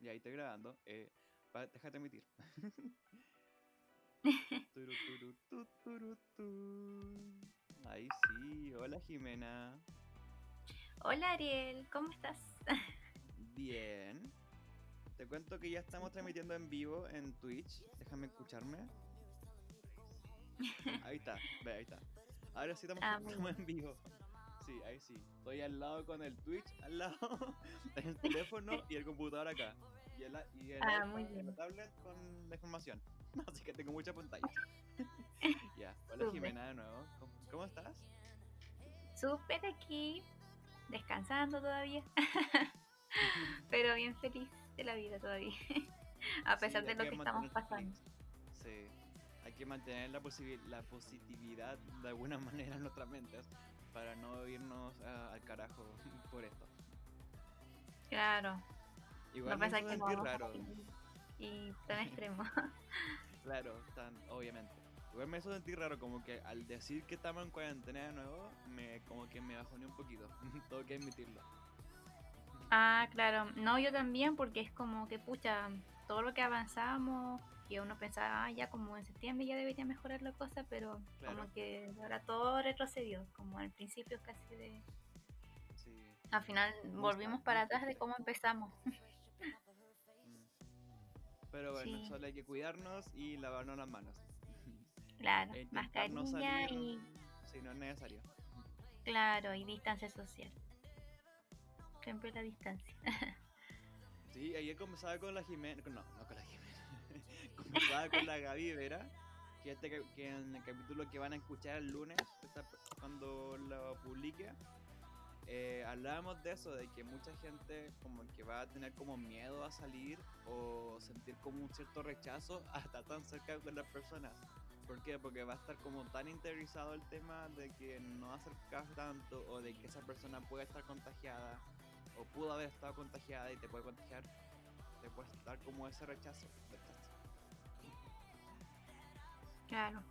Ya ahí estoy grabando. Eh, pa- déjate emitir. Ahí sí. Hola Jimena. Hola Ariel, ¿cómo estás? Bien. Te cuento que ya estamos transmitiendo en vivo en Twitch. Déjame escucharme. Ahí está, ve, ahí está. Ahora sí estamos, Ah, estamos en vivo. Sí, ahí sí. Estoy al lado con el Twitch, al lado, el teléfono y el computador acá. Y el, y el Ah, muy bien. tablet con la información. Así que tengo mucha pantalla. ya, hola. Jimena de nuevo. ¿Cómo, cómo estás? Súper aquí, descansando todavía, pero bien feliz de la vida todavía, a Sí, pesar de hay lo que que estamos pasando. feliz. Sí, hay que mantener la, la positividad de alguna manera en nuestras mentes para no irnos ah, al carajo por esto. Claro, Igual no hizo que no a raro, salir y tan extremo. claro, tan, obviamente. Igual me hizo sentir raro, como que al decir que estamos en cuarentena de nuevo, me, como que me bajoné un poquito, tengo que admitirlo. ah, claro, no, yo también, porque es como que, pucha, todo lo que avanzamos, que uno pensaba, ah, ya como en septiembre ya debería mejorar la cosa, pero Claro. como que ahora todo retrocedió, como al principio casi de... Sí. Al final volvimos para atrás de cómo empezamos. mm. Pero bueno, Sí. solo hay que cuidarnos y lavarnos las manos. Claro, E mascarilla salir y si no es necesario. claro, y distancia social. Siempre la distancia. Sí, ayer conversaba con la Jimena. No, no con la Jimena. Con la Gaby Vera. Que, este, que en el capítulo que van a escuchar el lunes, cuando lo publique, eh, hablábamos de eso, de que mucha gente como que va a tener como miedo a salir o sentir como un cierto rechazo hasta tan cerca de las personas. ¿Por qué? Porque va a estar como tan interiorizado el tema de que no acercas tanto o de que esa persona puede estar contagiada o pudo haber estado contagiada y te puede contagiar, te puede estar como ese rechazo. rechazo. Claro.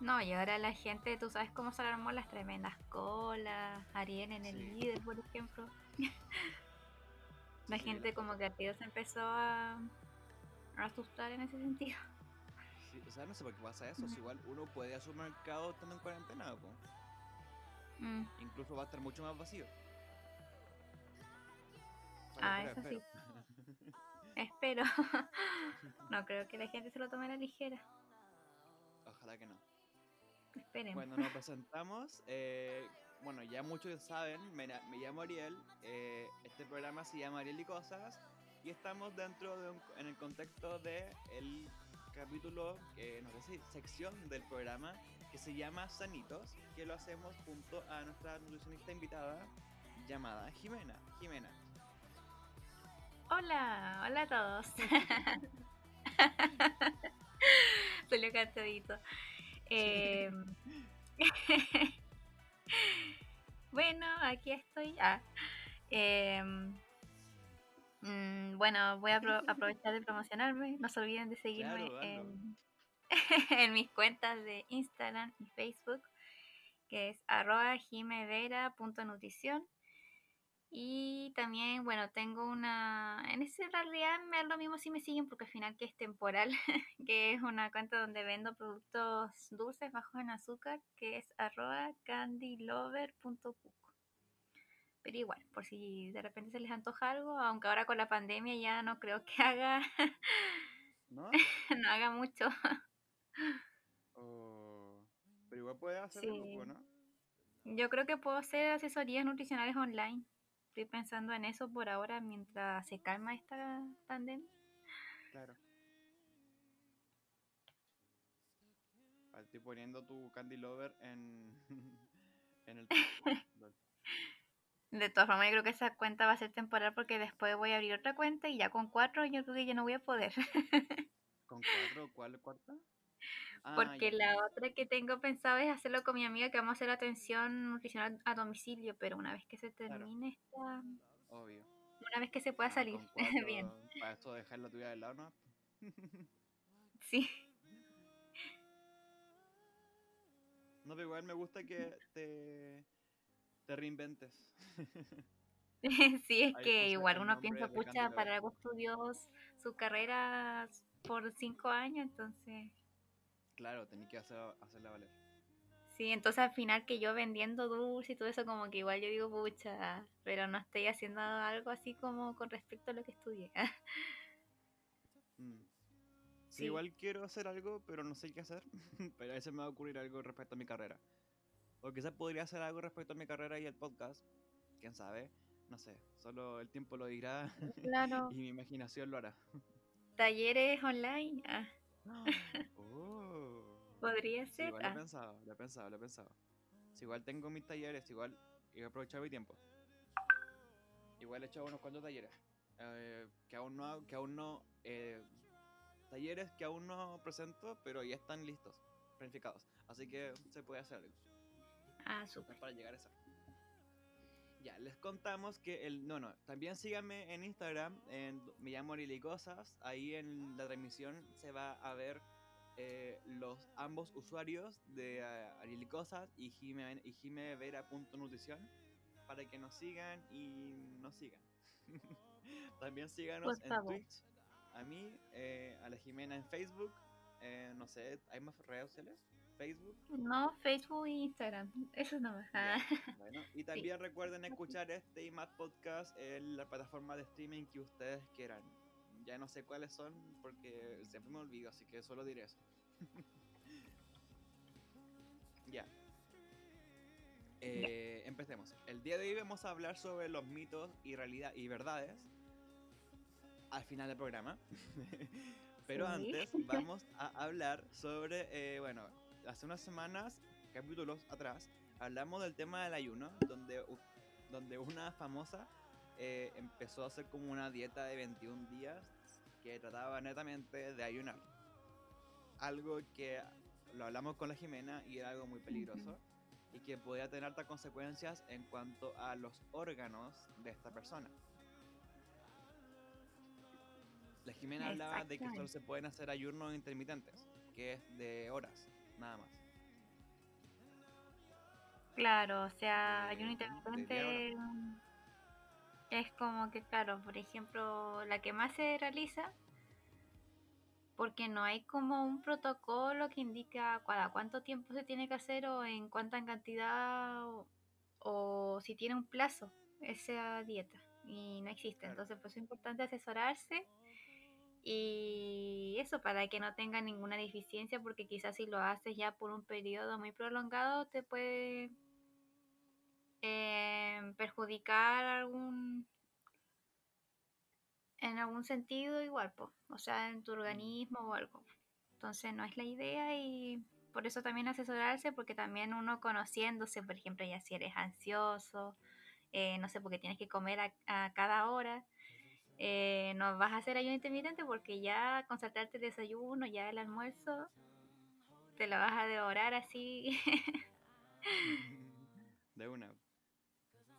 No, y ahora la gente, tú sabes cómo se armó las tremendas colas, Ariel en el Sí. líder, por ejemplo. la Sí, gente como que a se empezó a, a asustar en ese sentido. Sí, o sea, no sé por qué pasa eso. si igual uno puede a su mercado estando en cuarentena, po. Mm, incluso va a estar mucho más vacío. Ah, eso sí. espero. espero. no creo que la gente se lo tome a la ligera. Ojalá que no. Cuando nos presentamos, eh, bueno, ya muchos saben, me, llamo Ariel, eh, este programa se llama Ariel y Cosas, y estamos dentro de un, en el contexto de el capítulo, no sé si sección del programa, que se llama Sanitos, que lo hacemos junto a nuestra nutricionista invitada llamada Jimena. Jimena, Hola, hola a todos. Salió cantadito. Eh, bueno, aquí estoy. Ah, em, mm, bueno, voy a apro- aprovechar de promocionarme. No se olviden de seguirme Claro, hazlo. en, en mis cuentas de Instagram y Facebook, que es arroba jimevera.nutrición. Y también, bueno, tengo una... En ese realidad me da lo mismo si me siguen porque al final que es temporal, que es una cuenta donde vendo productos dulces bajos en azúcar, que es arroba candylover.cook. Pero igual, por si de repente se les antoja algo, aunque ahora con la pandemia ya no creo que haga, ¿no? no haga mucho. O- Pero igual puedes hacer Sí. algo, ¿no? Yo creo que puedo hacer asesorías nutricionales online. Estoy pensando en eso por ahora mientras se calma esta pandemia. Claro. Ah, Estoy poniendo tu Candy Lover en, en el... De todas formas, yo creo que esa cuenta va a ser temporal porque después voy a abrir otra cuenta y ya con cuatro yo creo que ya no voy a poder. ¿Con cuatro? ¿Cuál cuarta? Ah, Porque la otra que tengo pensado es hacerlo con mi amiga que vamos a hacer atención nutricional a domicilio, pero una vez que se Claro. termine esta... Obvio. Una vez que se pueda Ah, salir. cuatro, Bien. Para esto dejar la tuya de lado, ¿no? Sí. No, pero igual me gusta que te, te reinventes. sí, es que igual uno piensa, pucha, para algo estudió s- su carrera por cinco años, entonces, Claro, tenía que hacer, hacerla valer. sí, entonces al final que yo vendiendo dulce y todo eso, como que igual yo digo, pucha, pero no estoy haciendo algo así como con respecto a lo que estudié. Mm. Sí, Sí. igual quiero hacer algo, pero no sé qué hacer. pero a veces me va a ocurrir algo respecto a mi carrera. O quizás podría hacer algo respecto a mi carrera y el podcast. Quién sabe. No sé. Solo el tiempo lo dirá Claro, y mi imaginación lo hará. talleres online, ah, Oh. Podría ser. igual lo he ah. pensado, lo he pensado, lo he pensado. Si igual tengo mis talleres, igual he aprovechado mi tiempo. Igual he hecho unos cuantos talleres. eh, que aún no, que aún no eh, talleres que aún no presento, pero ya están listos, planificados. Así que se puede hacer algo. Ah, súper. para llegar a eso. Ya, les contamos que el. No, no. También síganme en Instagram. En, me llamo Cosas. Ahí en la transmisión se va a ver eh, los ambos usuarios de uh, Cosas y Jime, y jimevera.nutrición para que nos sigan y nos sigan. También síganos en. Twitch. A mí, eh, a la Jimena en Facebook. eh, no sé, ¿hay más redes sociales? Facebook. No, Facebook e Instagram, eso. Ya, Ah, Bueno, y también recuerden escuchar este y más podcast en la plataforma de streaming que ustedes quieran. Ya no sé cuáles son porque siempre me olvido, así que solo diré eso. ya. Eh, empecemos. El día de hoy vamos a hablar sobre los mitos y realidad y verdades al final del programa. Pero Sí. antes vamos a hablar sobre, eh, bueno, hace unas semanas, capítulos atrás, hablamos del tema del ayuno, donde, donde una famosa eh, empezó a hacer como una dieta de 21 días que trataba netamente de ayunar. Algo que lo hablamos con la Jimena y era algo muy peligroso y que podía tener altas consecuencias en cuanto a los órganos de esta persona. La Jimena hablaba de que solo se pueden hacer ayunos intermitentes, que es de horas, nada más. Claro, o sea, ayuno intermitente es como que, claro, por ejemplo, la que más se realiza, porque no hay como un protocolo que indica cada cuánto tiempo se tiene que hacer o en cuánta cantidad o, o si tiene un plazo esa dieta y no existe. Entonces, pues es importante asesorarse y eso para que no tenga ninguna deficiencia, porque quizás si lo haces ya por un periodo muy prolongado te puede eh, perjudicar algún en algún sentido igual, po, o sea, en tu organismo o algo. Entonces no es la idea y por eso también asesorarse, porque también uno conociéndose, por ejemplo, ya si eres ansioso, eh, no sé, porque tienes que comer a, a cada hora, eh, no vas a hacer ayuno intermitente porque ya con saltarte el desayuno, ya el almuerzo, te lo vas a devorar así, de una.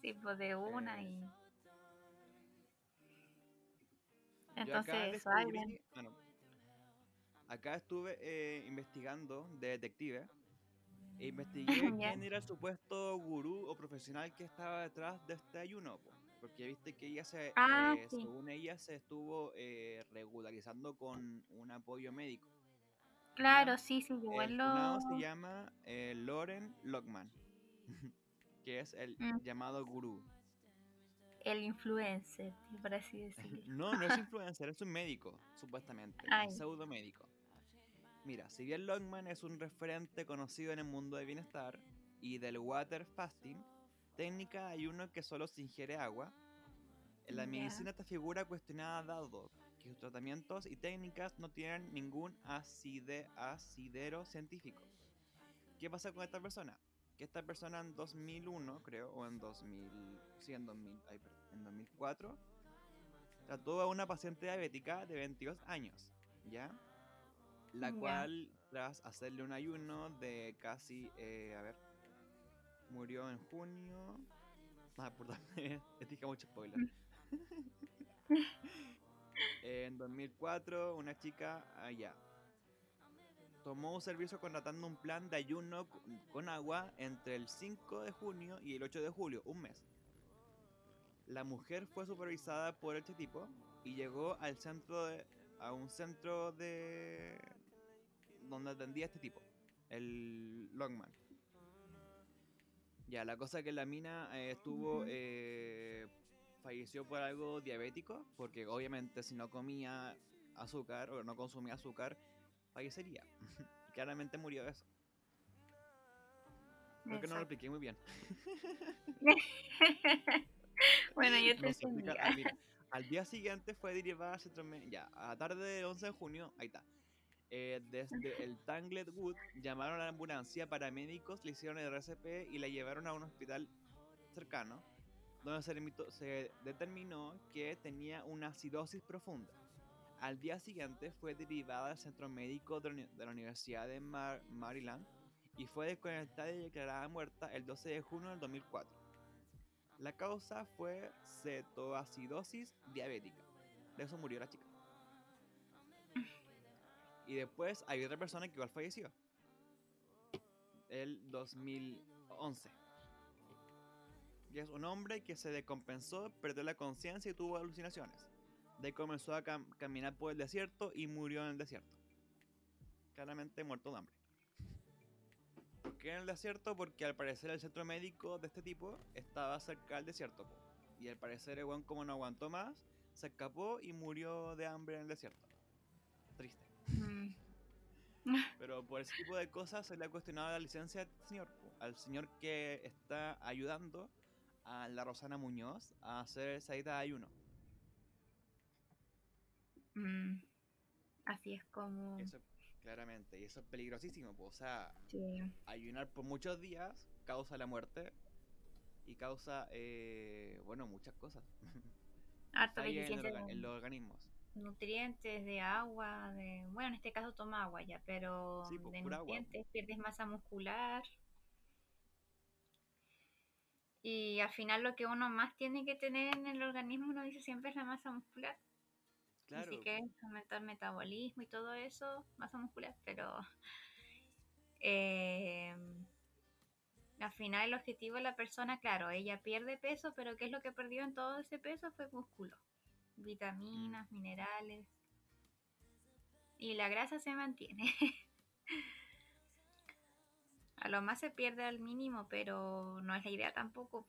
Tipo de una y... Yo Entonces acá eso, descubrí, bueno, acá estuve eh, investigando de detective e investigué quién era el supuesto gurú o profesional que estaba detrás de este ayuno, po, porque viste que ella se, Ah, eh, sí. según ella, se estuvo eh, regularizando con un apoyo médico. Claro, sí, sí, El lo... se llama eh, Loren Lockman, que es el Mm. llamado gurú. el influencer, por así decirlo. No, no es influencer, es un médico, supuestamente. Ay. Un pseudo médico. Mira, si bien Longman es un referente conocido en el mundo del bienestar y del water fasting, técnica de ayuno que solo se ingiere agua, en la medicina esta figura cuestionada dado que sus tratamientos y técnicas no tienen ningún aside- asidero científico. ¿Qué pasa con esta persona? Que esta persona en 2001, creo, o en 2000, sí, en, 2000, ay, perdón, en 2004, trató a una paciente diabética de 22 años, ¿ya? La cual, tras hacerle un ayuno de casi, eh, a ver, murió en junio. Ah, perdón, les dije mucho spoiler. en 2004, una chica allá tomó un servicio contratando un plan de ayuno con- agua entre el 5 de junio y el 8 de julio, un mes. La mujer fue supervisada por este tipo y llegó al centro de, a un centro de donde atendía este tipo, el Longman. Ya, la cosa es que la mina eh, estuvo eh, falleció por algo diabético, porque obviamente si no comía azúcar o no consumía azúcar, fallecería. y claramente murió de eso. Creo que no lo expliqué muy bien. bueno, yo te explicar. Ah, mira, al día siguiente fue derivada al centro mé- Ya, a la tarde del 11 de junio, ahí está. Eh, desde el Tanglet Wood llamaron a la ambulancia, paramédicos le hicieron el RCP y la llevaron a un hospital cercano, donde se, limitó- se determinó que tenía una acidosis profunda. Al día siguiente fue derivada al centro médico de la, Universidad de Mar- Maryland y fue desconectada y declarada muerta el 12 de junio del 2004. La causa fue cetoacidosis diabética. De eso murió la chica. Y después hay otra persona que igual falleció. El 2011. Y es un hombre que se descompensó, perdió la conciencia y tuvo alucinaciones. De comenzó a cam- caminar por el desierto y murió en el desierto. Claramente muerto de hambre. ¿Por qué en el desierto? Porque al parecer el centro médico de este tipo estaba cerca del desierto. Y al parecer el weón como no aguantó más, se escapó y murió de hambre en el desierto. Triste. Mm. Pero por ese tipo de cosas se le ha cuestionado la licencia al señor. Al señor que está ayudando a la Rosana Muñoz a hacer esa dieta de ayuno. Mm. Así es como... Eso, claramente. Y eso es peligrosísimo. po, O sea, sí. ayunar por muchos días causa la muerte y causa, eh, bueno, muchas cosas. En, el deficiencia orga- de en los organismos. nutrientes, de agua, de... Bueno, en este caso toma agua ya, pero Sí, pues, de agua. nutrientes, pierdes masa muscular. Y al final lo que uno más tiene que tener en el organismo, uno dice siempre es la masa muscular. Claro. Así que aumentar metabolismo y todo eso, masa muscular, pero eh, al final el objetivo de la persona, claro, ella pierde peso, pero ¿qué es lo que perdió en todo ese peso? Fue músculo, vitaminas, minerales. Y la grasa se mantiene. A lo más se pierde al mínimo, pero no es la idea tampoco.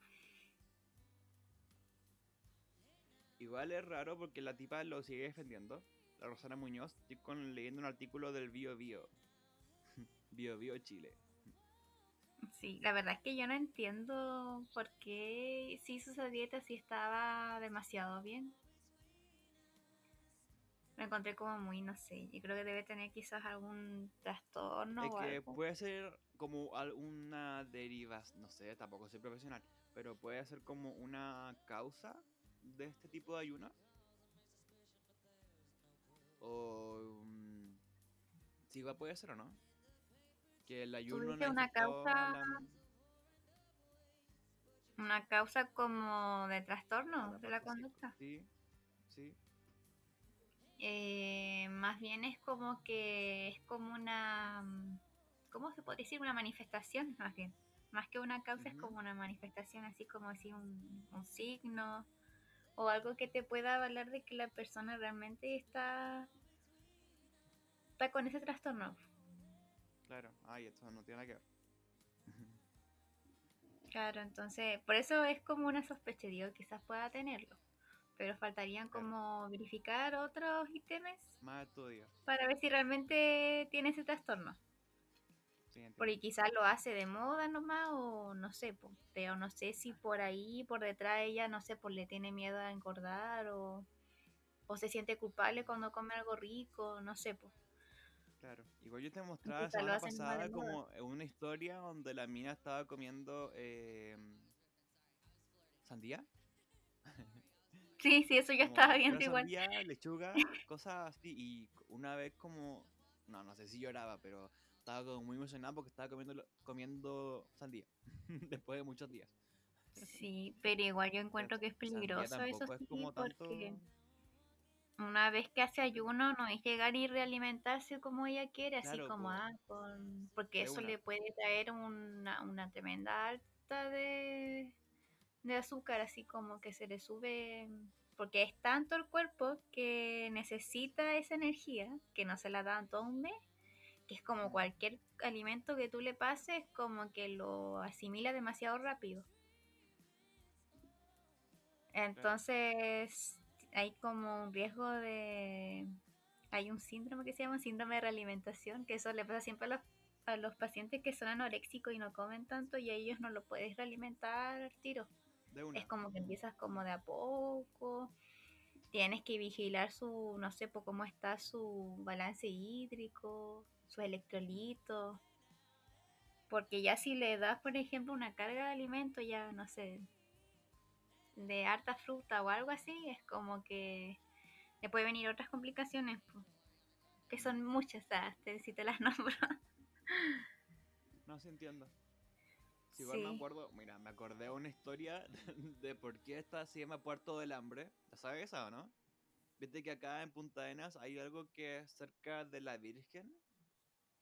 Igual es raro porque la tipa lo sigue defendiendo. La Rosana Muñoz. Estoy con, leyendo un artículo del Bio Bio. Bio Bio Chile. Sí, la verdad es que yo no entiendo por qué si hizo esa dieta si estaba demasiado bien. Lo encontré como muy, no sé, yo creo que debe tener quizás algún trastorno Es o que algo. puede ser como alguna deriva, no sé, tampoco soy profesional, pero puede ser como una causa de este tipo de ayuno. O mm, sí, igual puede ser o no. Que el ayuno no una afectó a causa- la- Una causa como de trastorno la de la conducta. Sí, sí. Eh, más bien es como que es como una, mm, ¿cómo se puede decir? Una manifestación, más bien. Más que una causa es como una manifestación, así como decir un, un signo o algo que te pueda avalar de que la persona realmente está, está con ese trastorno. Claro. Ay, esto no tiene nada que ver. Claro, entonces, por eso es como una sospecha, digo, quizás pueda tenerlo. Pero faltarían Claro. como verificar otros ítems Más estudios. para ver si realmente tiene ese trastorno. Porque quizás lo hace de moda nomás o no sé, po, pero no sé si por ahí, por detrás de ella, no sé, pues le tiene miedo a engordar o, o se siente culpable cuando come algo rico, no sé, pues. Claro. Igual yo te mostraba la semana pasada como eh, una historia donde la mina estaba comiendo eh, sandía. Sí, sí, eso yo como estaba viendo igual. Sandía, lechuga, cosas así. Y una vez como, no, no sé si lloraba, pero estaba como muy emocionada porque estaba comiendo, comiendo sandía. Después de muchos días. Sí, pero igual yo encuentro que es peligroso eso es sí, tanto... porque una vez que hace ayuno no es llegar y realimentarse como ella quiere, así como po. ah, con porque eso una. le puede traer una, una tremenda alta de de azúcar, así como que se le sube, porque es tanto el cuerpo que necesita esa energía, que no se la dan todo un mes, que es como cualquier alimento que tú le pases, como que lo asimila demasiado rápido. Entonces, hay como un riesgo de... Hay un síndrome que se llama síndrome de realimentación, que eso le pasa siempre a los, a los pacientes que son anoréxicos y no comen tanto y a ellos no lo puedes realimentar al tiro. Es como que empiezas como de a poco. Tienes que vigilar su, no sé, por cómo está su balance hídrico, su electrolitos. Porque ya si le das, por ejemplo, una carga de alimento, ya no sé, de harta fruta o algo así, es como que le puede venir otras complicaciones, que son muchas, si te las nombro. No se entiendo. Si igual me acuerdo, mira, me acordé de una historia de, por qué esta se llama Puerto del Hambre. ¿La sabes esa o no? Viste que acá en Punta Arenas hay algo que es cerca de la Virgen,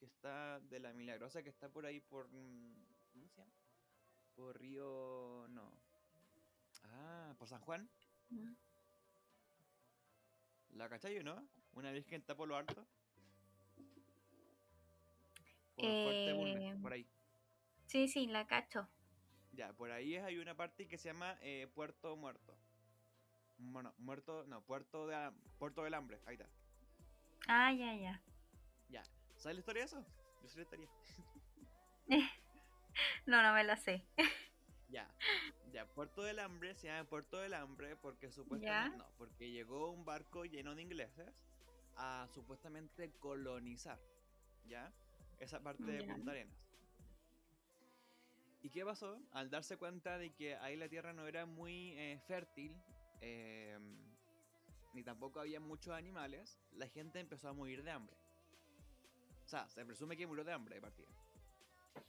que está de la Milagrosa, que está por ahí por. Mm, ¿Cómo se llama? Por Río. No. Ah, por San Juan. ¿La cachai no? Una virgen está por lo alto. Por eh, por ahí. Sí, sí, la cacho. Ya, por ahí hay una parte que se llama eh, Puerto Muerto. Bueno, muerto, no, Puerto de Puerto del Hambre, ahí está. Ah, ya, ya. Ya. ¿Sabes la historia de eso? Yo sé la historia. no, no me la sé. ya. Ya, Puerto del Hambre se llama Puerto del Hambre porque supuestamente. No, porque llegó un barco lleno de ingleses a supuestamente colonizar. ¿Ya? Esa parte de Punta Arenas. ¿Y qué pasó? Al darse cuenta de que ahí la tierra no era muy eh, fértil, em, ni tampoco había muchos animales, la gente empezó a morir de hambre. Sea, se presume que murió de hambre de partida.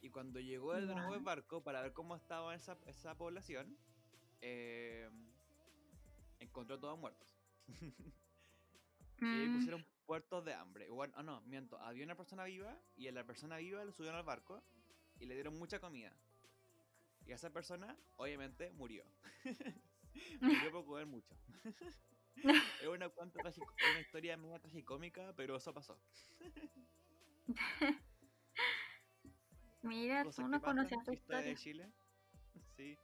Y cuando llegó el nuevo barco para ver cómo estaba esa, esa población, eh, encontró todos muertos. y mm. pusieron puertos de hambre. Bueno, oh, no, miento. Había una persona viva y a la persona viva le subieron al barco y le dieron mucha comida. Y esa persona, obviamente, murió. murió por comer mucho. es una, una historia muy tragicómica, pero eso pasó. Mira, tú no conocías tu historia. de Chile? Sí.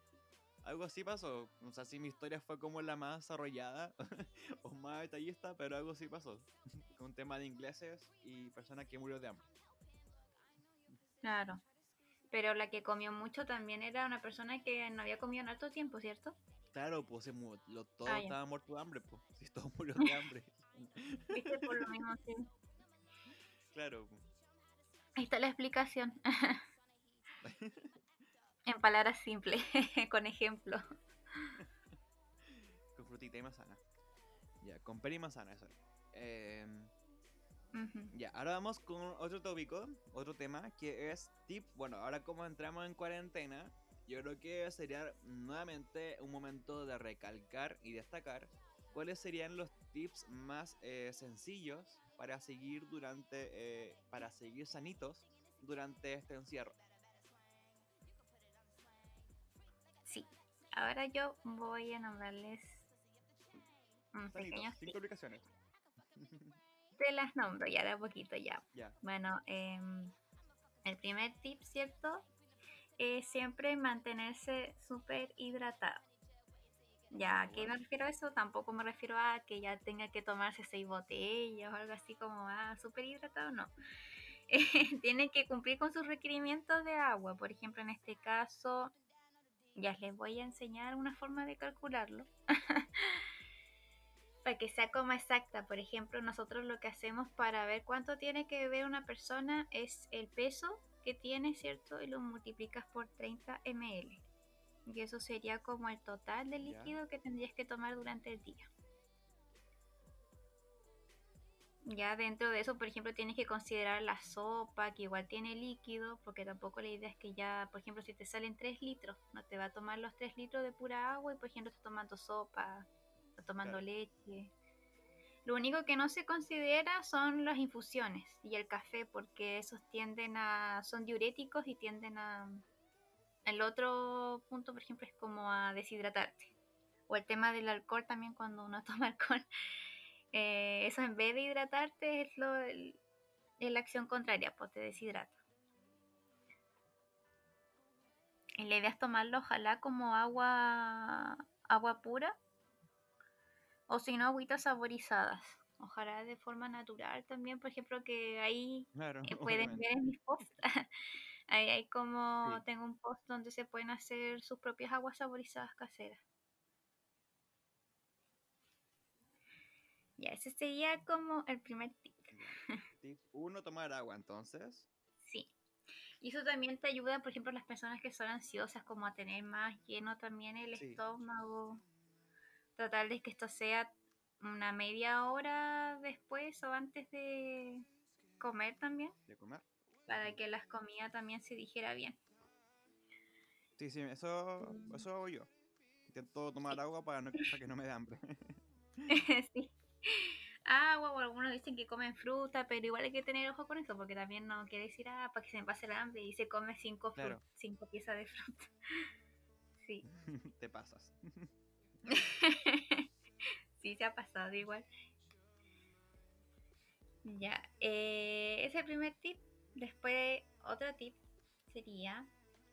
Algo así pasó. O sea, si mi historia fue como la más desarrollada o más detallista, pero algo así pasó. Con un tema de ingleses y personas que murió de hambre. Claro. Pero la que comió mucho también era una persona que no había comido en alto tiempo, ¿cierto? Claro, pues lo, todo ah, estaba muerto de hambre, pues. Si todo murió de hambre. Viste, por lo mismo, sí. Claro. Ahí está la explicación. en palabras simples, con ejemplo. con frutita y manzana. Ya, con pera y manzana, eso. Eh, ya, ahora vamos con otro tópico, otro tema, que es tip. Bueno, ahora como entramos en cuarentena, yo creo que sería nuevamente un momento de recalcar y destacar cuáles serían los tips más eh, sencillos para seguir durante, eh, para seguir sanitos durante este encierro. Sí, ahora yo voy a nombrarles pequeños cinco aplicaciones. te las nombro ya de a poquito ya. Bueno, em, el primer tip, ¿cierto? Es siempre mantenerse súper hidratado. Ya, ¿a qué me refiero a eso? Tampoco me refiero a que ya tenga que tomarse seis botellas o algo así como, ah, súper hidratado, no. Tiene que cumplir con sus requerimientos de agua. Por ejemplo, en este caso, ya les voy a enseñar una forma de calcularlo. para que sea como exacta. Por ejemplo, nosotros lo que hacemos para ver cuánto tiene que beber una persona es el peso que tiene, ¿cierto? Y lo multiplicas por 30 ml. Y eso sería como el total de líquido que tendrías que tomar durante el día. Ya dentro de eso, por ejemplo, tienes que considerar la sopa, que igual tiene líquido, porque tampoco la idea es que ya, por ejemplo, si te salen 3 litros, no te va a tomar los 3 litros de pura agua y, por ejemplo, estás tomando sopa, estás tomando leche. Lo único que no se considera son las infusiones y el café, porque esos tienden a, son diuréticos y tienden a, el otro punto, por ejemplo, es como a deshidratarte. O el tema del alcohol también cuando uno toma alcohol. Eh, eso en vez de hidratarte es, lo, es la acción contraria, pues te deshidrata. Y la idea es tomarlo ojalá como agua, agua pura o si no agüitas saborizadas. Ojalá de forma natural también, por ejemplo, que ahí eh, pueden ver en mis posts. ahí hay como, tengo un post donde se pueden hacer sus propias aguas saborizadas caseras. Ya, ese sería como el primer tip. Tip uno, tomar agua entonces. Sí. Y eso también te ayuda, por ejemplo, a las personas que son ansiosas, como a tener más lleno también el estómago. Tratar de que esto sea una media hora después o antes de comer también. De comer. Para que las comidas también se dijera bien. Sí, sí, eso, mm. eso hago yo. Intento tomar agua para, no, para que no me dé hambre. sí. Agua, o algunos dicen que comen fruta, pero igual hay que tener ojo con eso, porque también no quiere decir, ah, para que se me pase el hambre y se come cinco, cinco piezas de fruta. sí. Te pasas. sí, se ha pasado igual. Ya, eh, ese es el primer tip. Después, otro tip sería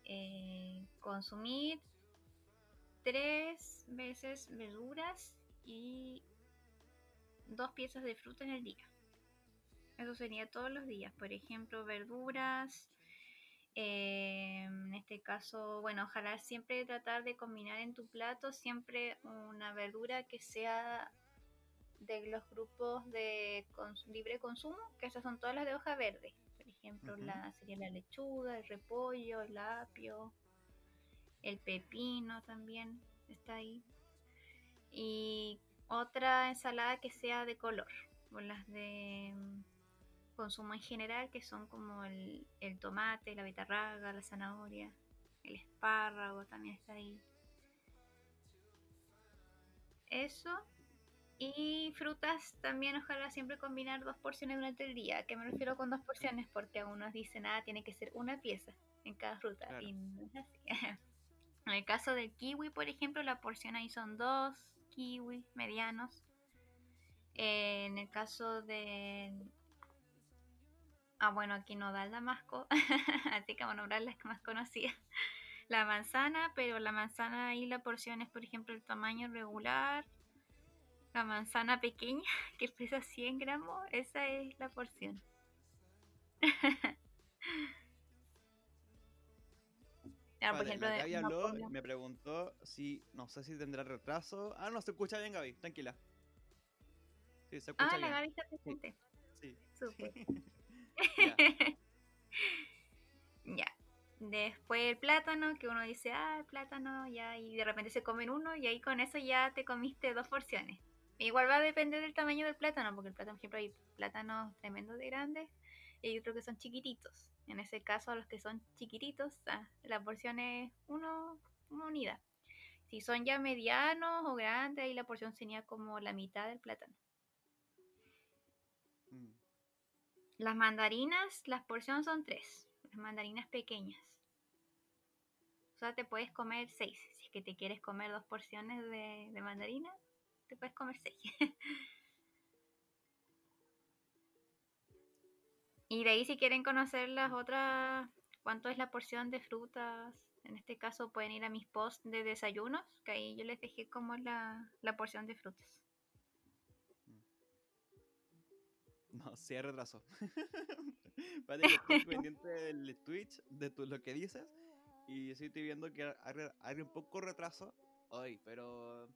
eh, consumir tres veces verduras y dos piezas de fruta en el día. Eso sería todos los días. Por ejemplo, verduras, eh, en este caso, bueno, ojalá siempre tratar de combinar en tu plato siempre una verdura que sea de los grupos de libre consumo, que esas son todas las de hoja verde. Por ejemplo, la, sería la lechuga, el repollo, el apio, el pepino también está ahí. Y otra ensalada que sea de color, o las de consumo en general, que son como el, tomate, la betarraga, la zanahoria, el espárrago también está ahí. Eso. Y frutas también ojalá siempre combinar dos porciones durante el día. ¿Qué me refiero con dos porciones? Porque algunos dicen, ah, tiene que ser una pieza en cada fruta. Y no es así. en el caso del kiwi, por ejemplo, la porción ahí son dos kiwis medianos. en el caso de Ah, bueno, aquí no da el damasco, así que vamos a nombrar las más conocidas. La manzana, pero la manzana ahí la porción es, por ejemplo, el tamaño regular. La manzana pequeña, que pesa 100 gramos, esa es la porción. Por ejemplo, Gaby habló, me preguntó si, no sé si tendrá retraso. Ah, no, se escucha bien, Gaby, tranquila. Sí, se escucha ah, la Gaby está presente. Sí. sí. ya. Después el plátano, que uno dice, ah, el plátano, ya, y de repente se comen uno, y ahí con eso ya te comiste dos porciones. Igual va a depender del tamaño del plátano, porque el plátano, por ejemplo, hay plátanos tremendos de grandes y hay otros que son chiquititos. En ese caso, a los que son chiquititos, ah, la porción es uno, una unidad. Si son ya medianos o grandes, ahí la porción sería como la mitad del plátano. Las mandarinas, las porciones son tres. Las mandarinas pequeñas. O sea, te puedes comer seis. Si es que te quieres comer dos porciones de, de mandarina, te puedes comer seis. y de ahí si quieren conocer las otras, cuánto es la porción de frutas, en este caso pueden ir a mis posts de desayunos, que ahí yo les dejé como la, la porción de frutas. No, sí hay retraso. Que estoy pendiente del Twitch, de lo que dices. Y sí estoy viendo que hay, un poco retraso hoy, pero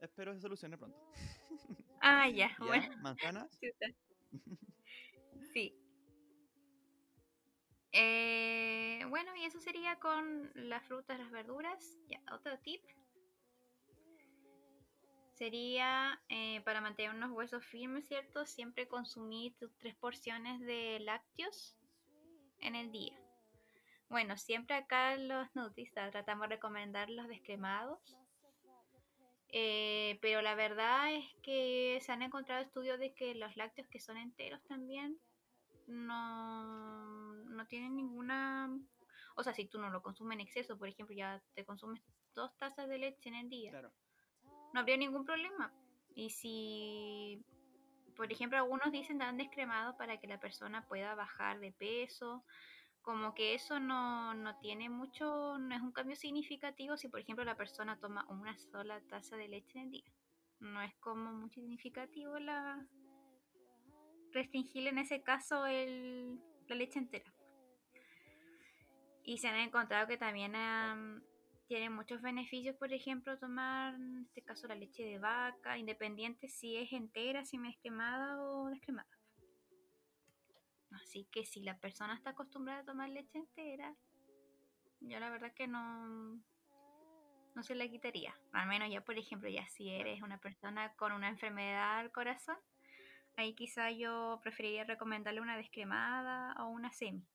espero que se solucione pronto. Ah, ya, bueno. ¿Manzanas? Sí. Eh, bueno, y eso sería con las frutas, las verduras. Ya, otro tip sería eh, para mantener unos huesos firmes, ¿cierto? Siempre consumir tres porciones de lácteos en el día. Bueno, siempre acá los nutricionistas tratamos de recomendar los descremados. Eh, pero la verdad es que se han encontrado estudios de que los lácteos que son enteros también no, no tienen ninguna O sea, si tú no lo consumes en exceso, por ejemplo, ya te consumes dos tazas de leche en el día, Claro. no habría ningún problema. Y si, por ejemplo, algunos dicen dan descremado para que la persona pueda bajar de peso, como que eso no, no tiene mucho, no es un cambio significativo si, por ejemplo, la persona toma una sola taza de leche en el día. No es como muy significativo la restringirle en ese caso el, la leche entera. Y se han encontrado que también am, tiene muchos beneficios, por ejemplo, tomar, en este caso, la leche de vaca, independiente si es entera, si es quemada o descremada. Así que si la persona está acostumbrada a tomar leche entera, yo la verdad que no, no se la quitaría. Al menos ya, por ejemplo, ya si eres una persona con una enfermedad al corazón, ahí quizá yo preferiría recomendarle una descremada o una semi,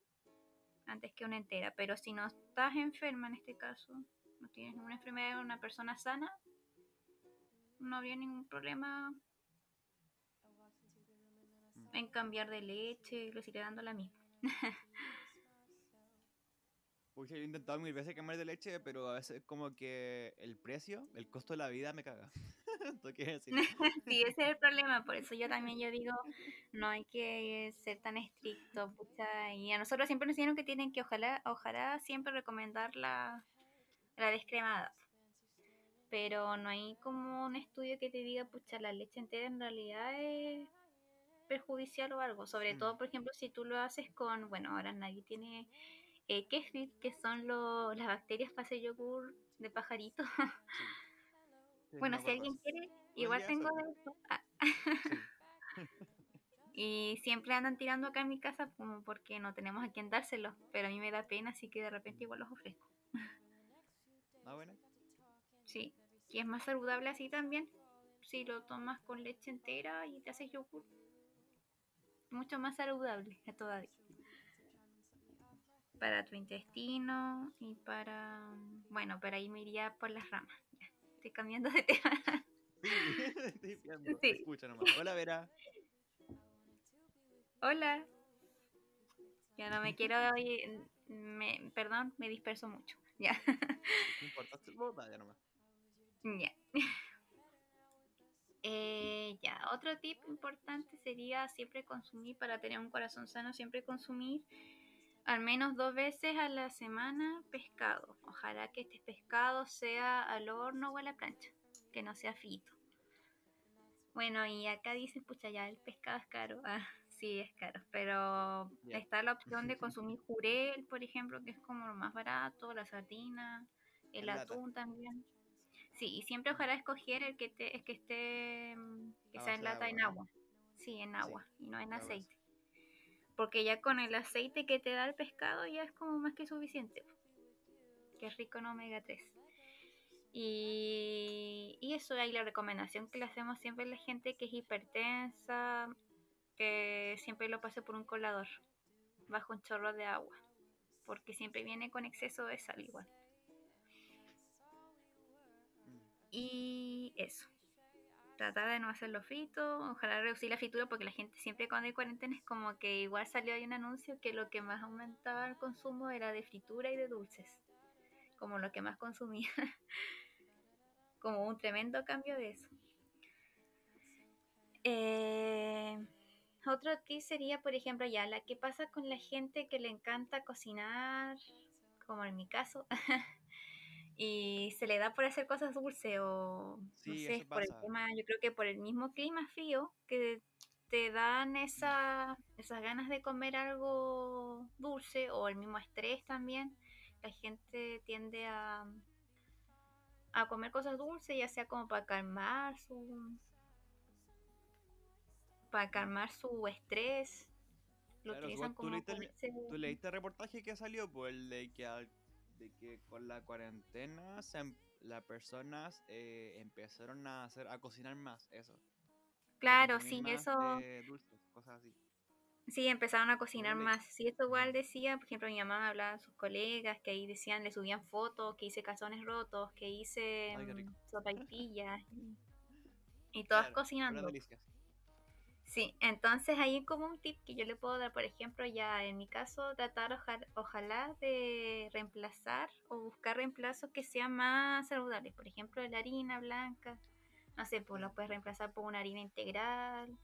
antes que una entera. Pero si no estás enferma en este caso, no tienes ninguna enfermedad, una persona sana, no habría ningún problema en cambiar de leche, lo sigue dando la misma. Uy, yo he intentado mil veces cambiar de leche, pero a veces como que el precio, el costo de la vida me caga. Sí, ese es el problema, por eso yo también yo digo, no hay que ser tan estricto, pucha, y a nosotros siempre nos dijeron que tienen que ojalá, ojalá siempre recomendar la, la descremada. Pero no hay como un estudio que te diga, pucha, la leche entera en realidad es perjudicial o algo. Sobre Mm. todo, por ejemplo, si tú lo haces con, bueno, ahora nadie tiene eh, kefir, que son lo- las bacterias para hacer yogur de pajarito. Sí, bueno, si alguien quiere, igual tengo eso. Ah, Sí. Y siempre andan tirando acá en mi casa como porque no tenemos a quién dárselo, pero a mí me da pena, así que de repente igual los ofrezco. Ah, bueno. Sí, y es más saludable así también. Si lo tomas con leche entera y te haces yogur, mucho más saludable todavía. Para tu intestino y para... Bueno, pero ahí me iría por las ramas. Ya, estoy cambiando de tema. Sí, estoy. Sí. Escucha nomás. Hola, Vera. Hola. Ya no me quiero. Me, perdón, me disperso mucho. Ya. No importa, ya nomás. Ya. Eh, ya, otro tip importante sería siempre consumir, para tener un corazón sano, siempre consumir al menos dos veces a la semana pescado. Ojalá que este pescado sea al horno o a la plancha, que no sea frito. Bueno, y acá dicen, pucha, ya el pescado es caro. Ah, sí, es caro, pero está la opción de consumir jurel, por ejemplo, que es como lo más barato, la sardina, el lata. atún también. Sí, y siempre ojalá escoger el que, te, el que esté, mm, que A sea en lata en agua. Sí, en agua y no en aceite. Porque ya con el aceite que te da el pescado ya es como más que suficiente. Que es rico en omega 3. Y, y eso hay la recomendación que le hacemos siempre a la gente que es hipertensa, que siempre lo pase por un colador, bajo un chorro de agua. Porque siempre viene con exceso de sal igual. Y eso. Tratar de no hacerlo frito, ojalá reducir la fritura porque la gente siempre cuando hay cuarentena es como que igual salió ahí un anuncio que lo que más aumentaba el consumo era de fritura y de dulces, como lo que más consumía, como un tremendo cambio de eso. Eh, otro tip sería, por ejemplo, ya la que pasa con la gente que le encanta cocinar, como en mi caso, y se le da por hacer cosas dulces o no Sí, sé, eso por el tema, yo creo que por el mismo clima frío que te dan esa, esas ganas de comer algo dulce o el mismo estrés también, la gente tiende a, a comer cosas dulces, ya sea como para calmar su para calmar su estrés, lo Claro, utilizan igual tú como leíste, el, tú leíste el reportaje que salió, pues el de que, al- de que con la cuarentena se em- las personas eh, empezaron a hacer a cocinar más, eso. Claro, sí, eso dulces, cosas así. Sí, empezaron a cocinar más. Sí, esto igual decía, por ejemplo, mi mamá me hablaba de sus colegas que ahí decían, le subían fotos, que hice calzones rotos, que hice mm, sopaipillas y, y todas Claro, cocinando. Sí, entonces hay como un tip que yo le puedo dar, por ejemplo, ya en mi caso, tratar ojalá de reemplazar o buscar reemplazos que sean más saludables. Por ejemplo, la harina blanca, no sé, pues lo puedes reemplazar por una harina integral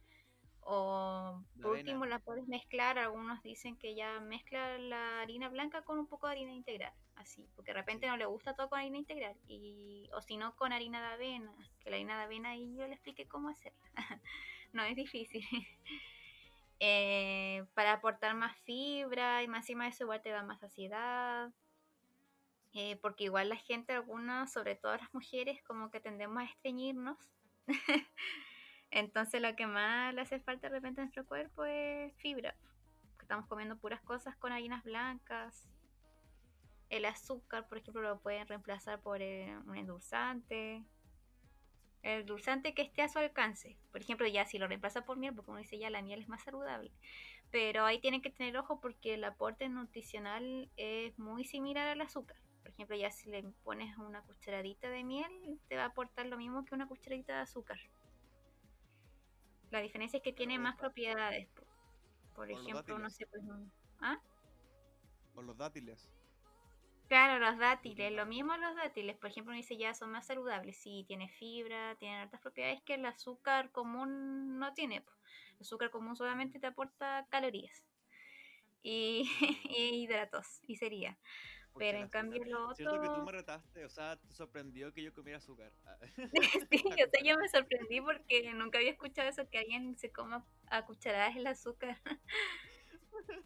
o por último la puedes mezclar. Algunos dicen que ya mezcla la harina blanca con un poco de harina integral, así, porque de repente no le gusta todo con harina integral y o si no con harina de avena, que la harina de avena ahí yo le expliqué cómo hacerla. no es difícil. Eh, para aportar más fibra y más encima de eso igual te da más saciedad. Eh, porque igual la gente, algunas, sobre todo las mujeres, como que tendemos a estreñirnos. Entonces lo que más le hace falta de repente a nuestro cuerpo es fibra. Estamos comiendo puras cosas con harinas blancas. El azúcar, por ejemplo, lo pueden reemplazar por eh, un endulzante el dulzante que esté a su alcance. Por ejemplo, ya si lo reemplaza por miel, porque uno dice ya la miel es más saludable. Pero ahí tienen que tener ojo porque el aporte nutricional es muy similar al azúcar. Por ejemplo, ya si le pones una cucharadita de miel, te va a aportar lo mismo que una cucharadita de azúcar. La diferencia es que tiene más propiedades. Por, ejemplo, no sé, pues... ¿Ah? O los dátiles. Claro, los dátiles, lo mismo los dátiles, por ejemplo, uno dice ya son más saludables, sí, tiene fibra, tiene otras propiedades que el azúcar común no tiene. El azúcar común solamente te aporta calorías y, hidratos y sería. Pero en cambio lo otro... Cierto que tú me retaste, o sea, te sorprendió que yo comiera azúcar. sí, o sea, yo me sorprendí porque nunca había escuchado eso, que alguien se coma a cucharadas el azúcar.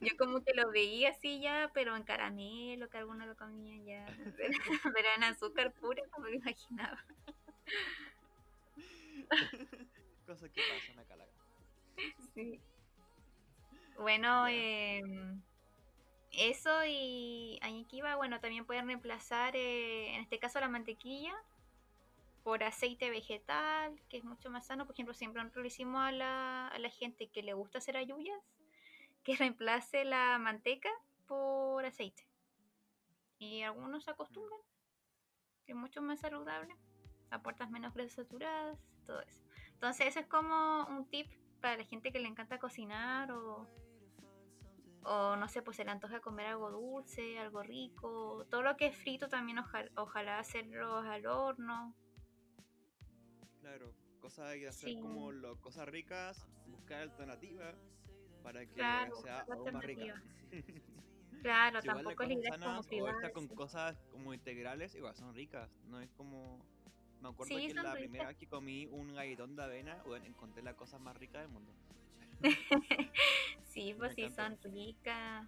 Yo como que lo veía así ya, pero en caramelo, que algunos lo comían ya. Pero en azúcar pura, como lo imaginaba. Cosas que pasan acá la Sí. Bueno, eh, eso y aquí va, bueno, también pueden reemplazar, eh, en este caso la mantequilla, por aceite vegetal, que es mucho más sano. Por ejemplo, siempre nosotros le hicimos a la, a la gente que le gusta hacer ayuyas, que reemplace la manteca por aceite. Y algunos se acostumbran, que es mucho más saludable, aportas menos grasas saturadas, todo eso. Entonces, eso es como un tip para la gente que le encanta cocinar o, o no sé, pues se le antoja comer algo dulce, algo rico. Todo lo que es frito también ojalá hacerlo al horno. Claro, cosas hay que hacer como lo, cosas ricas, buscar alternativas para que sea aún más rica. Claro, tampoco es idea como o con cosas como integrales, igual son ricas, no es como... Me acuerdo que la primera vez que comí un galletón de avena, bueno, encontré la cosa más rica del mundo. sí, pues sí, son ricas.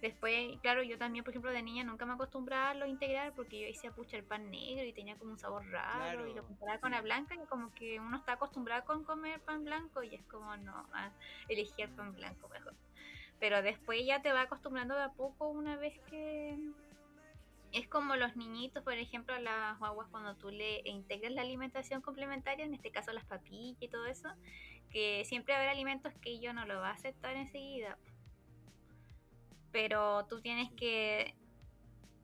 Después, claro, yo también, por ejemplo, de niña nunca me acostumbraba a lo integral porque yo hice pucha el pan negro y tenía como un sabor raro y lo comparaba con la blanca y como que uno está acostumbrado con comer pan blanco y es como no, elegí el pan blanco mejor. Pero después ya te va acostumbrando de a poco una vez que es como los niñitos, por ejemplo, las guaguas cuando tú le integras la alimentación complementaria, en este caso las papillas y todo eso, que siempre va a haber alimentos que ellos no lo va a aceptar enseguida pero tú tienes que,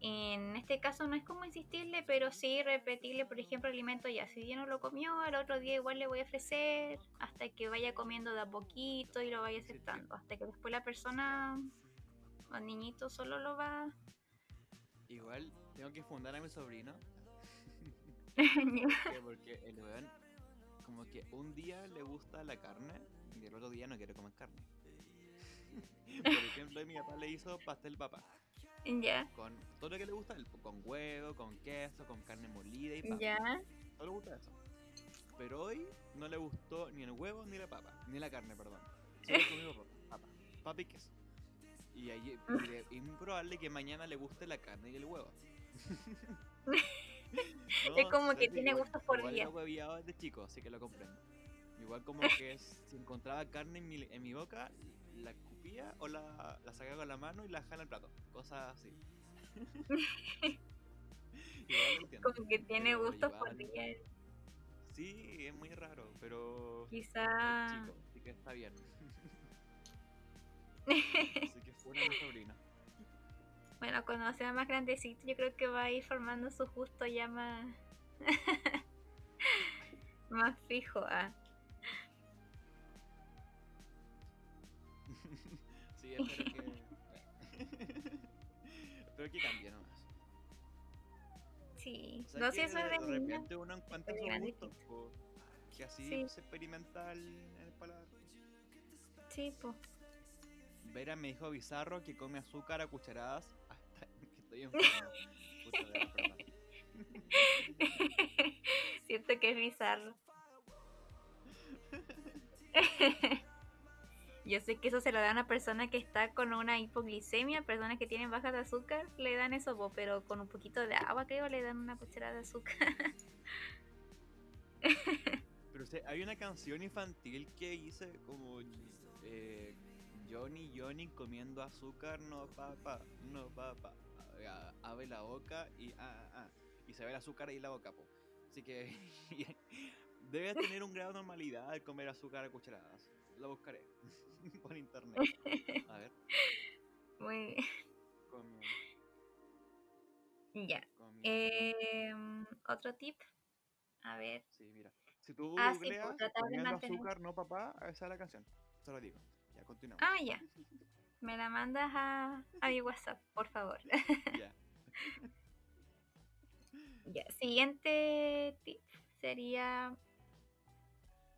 en este caso no es como insistirle, pero sí repetirle, por ejemplo, alimento ya, si ya no lo comió, al otro día igual le voy a ofrecer hasta que vaya comiendo de a poquito y lo vaya aceptando, hasta que después la persona o el niñito solo lo va... Igual tengo que fundar a mi sobrino. porque el weón como que un día le gusta la carne y el otro día no quiere comer carne. Por ejemplo, mi papá le hizo pastel papá. Ya. Con todo lo que le gusta, con huevo, con queso, con carne molida y papa. Ya. Todo le gusta eso. Pero hoy no le gustó ni el huevo ni la papa, ni la carne, perdón. Solo comió papa, papa y queso. Y, ahí, es muy probable que mañana le guste la carne y el huevo. es como que tiene gustos por igual día. Igual desde chico, así que lo comprendo. Igual como que si encontraba carne en mi, en mi boca, la o la, la saca con la mano y la deja en el plato. Cosas así. Como que tiene gustos por día. Sí, es muy raro, pero. Quizá. Chico, así que está bien. así que fue una sobrina. Bueno, cuando sea más grandecito, yo creo que va a ir formando su gusto ya más. más fijo. Ah. Sí, espero que. espero que cambie nomás. Sí, o sea, no sé si eso es de. De repente niña, uno encuentra su gusto, po, que así sí. es experimental en el paladar. Sí, pues. Vera me dijo bizarro que come azúcar a cucharadas ah, hasta que estoy enfermo. Siento que es bizarro. Yo sé que eso se lo da a una persona que está con una hipoglicemia, personas que tienen bajas de azúcar le dan eso, pero con un poquito de agua creo le dan una cucharada de azúcar. Pero o hay una canción infantil que dice como eh, Johnny Johnny comiendo azúcar, no papá, no papá. A- Abre la boca y ah, ah, y se ve el azúcar ahí la boca, po. Así que debe tener un grado de normalidad el comer azúcar a cucharadas. Lo buscaré por internet. A ver, Muy come, ya. Em, otro tip. A ver. Sí, mira. Si tú Ah, googleas comiendo azúcar, no papá, esa es la canción. Te lo digo. Ya, continuamos. Ah, ya. Me la mandas a, a mi WhatsApp, por favor. Ya. Ya, siguiente tip sería.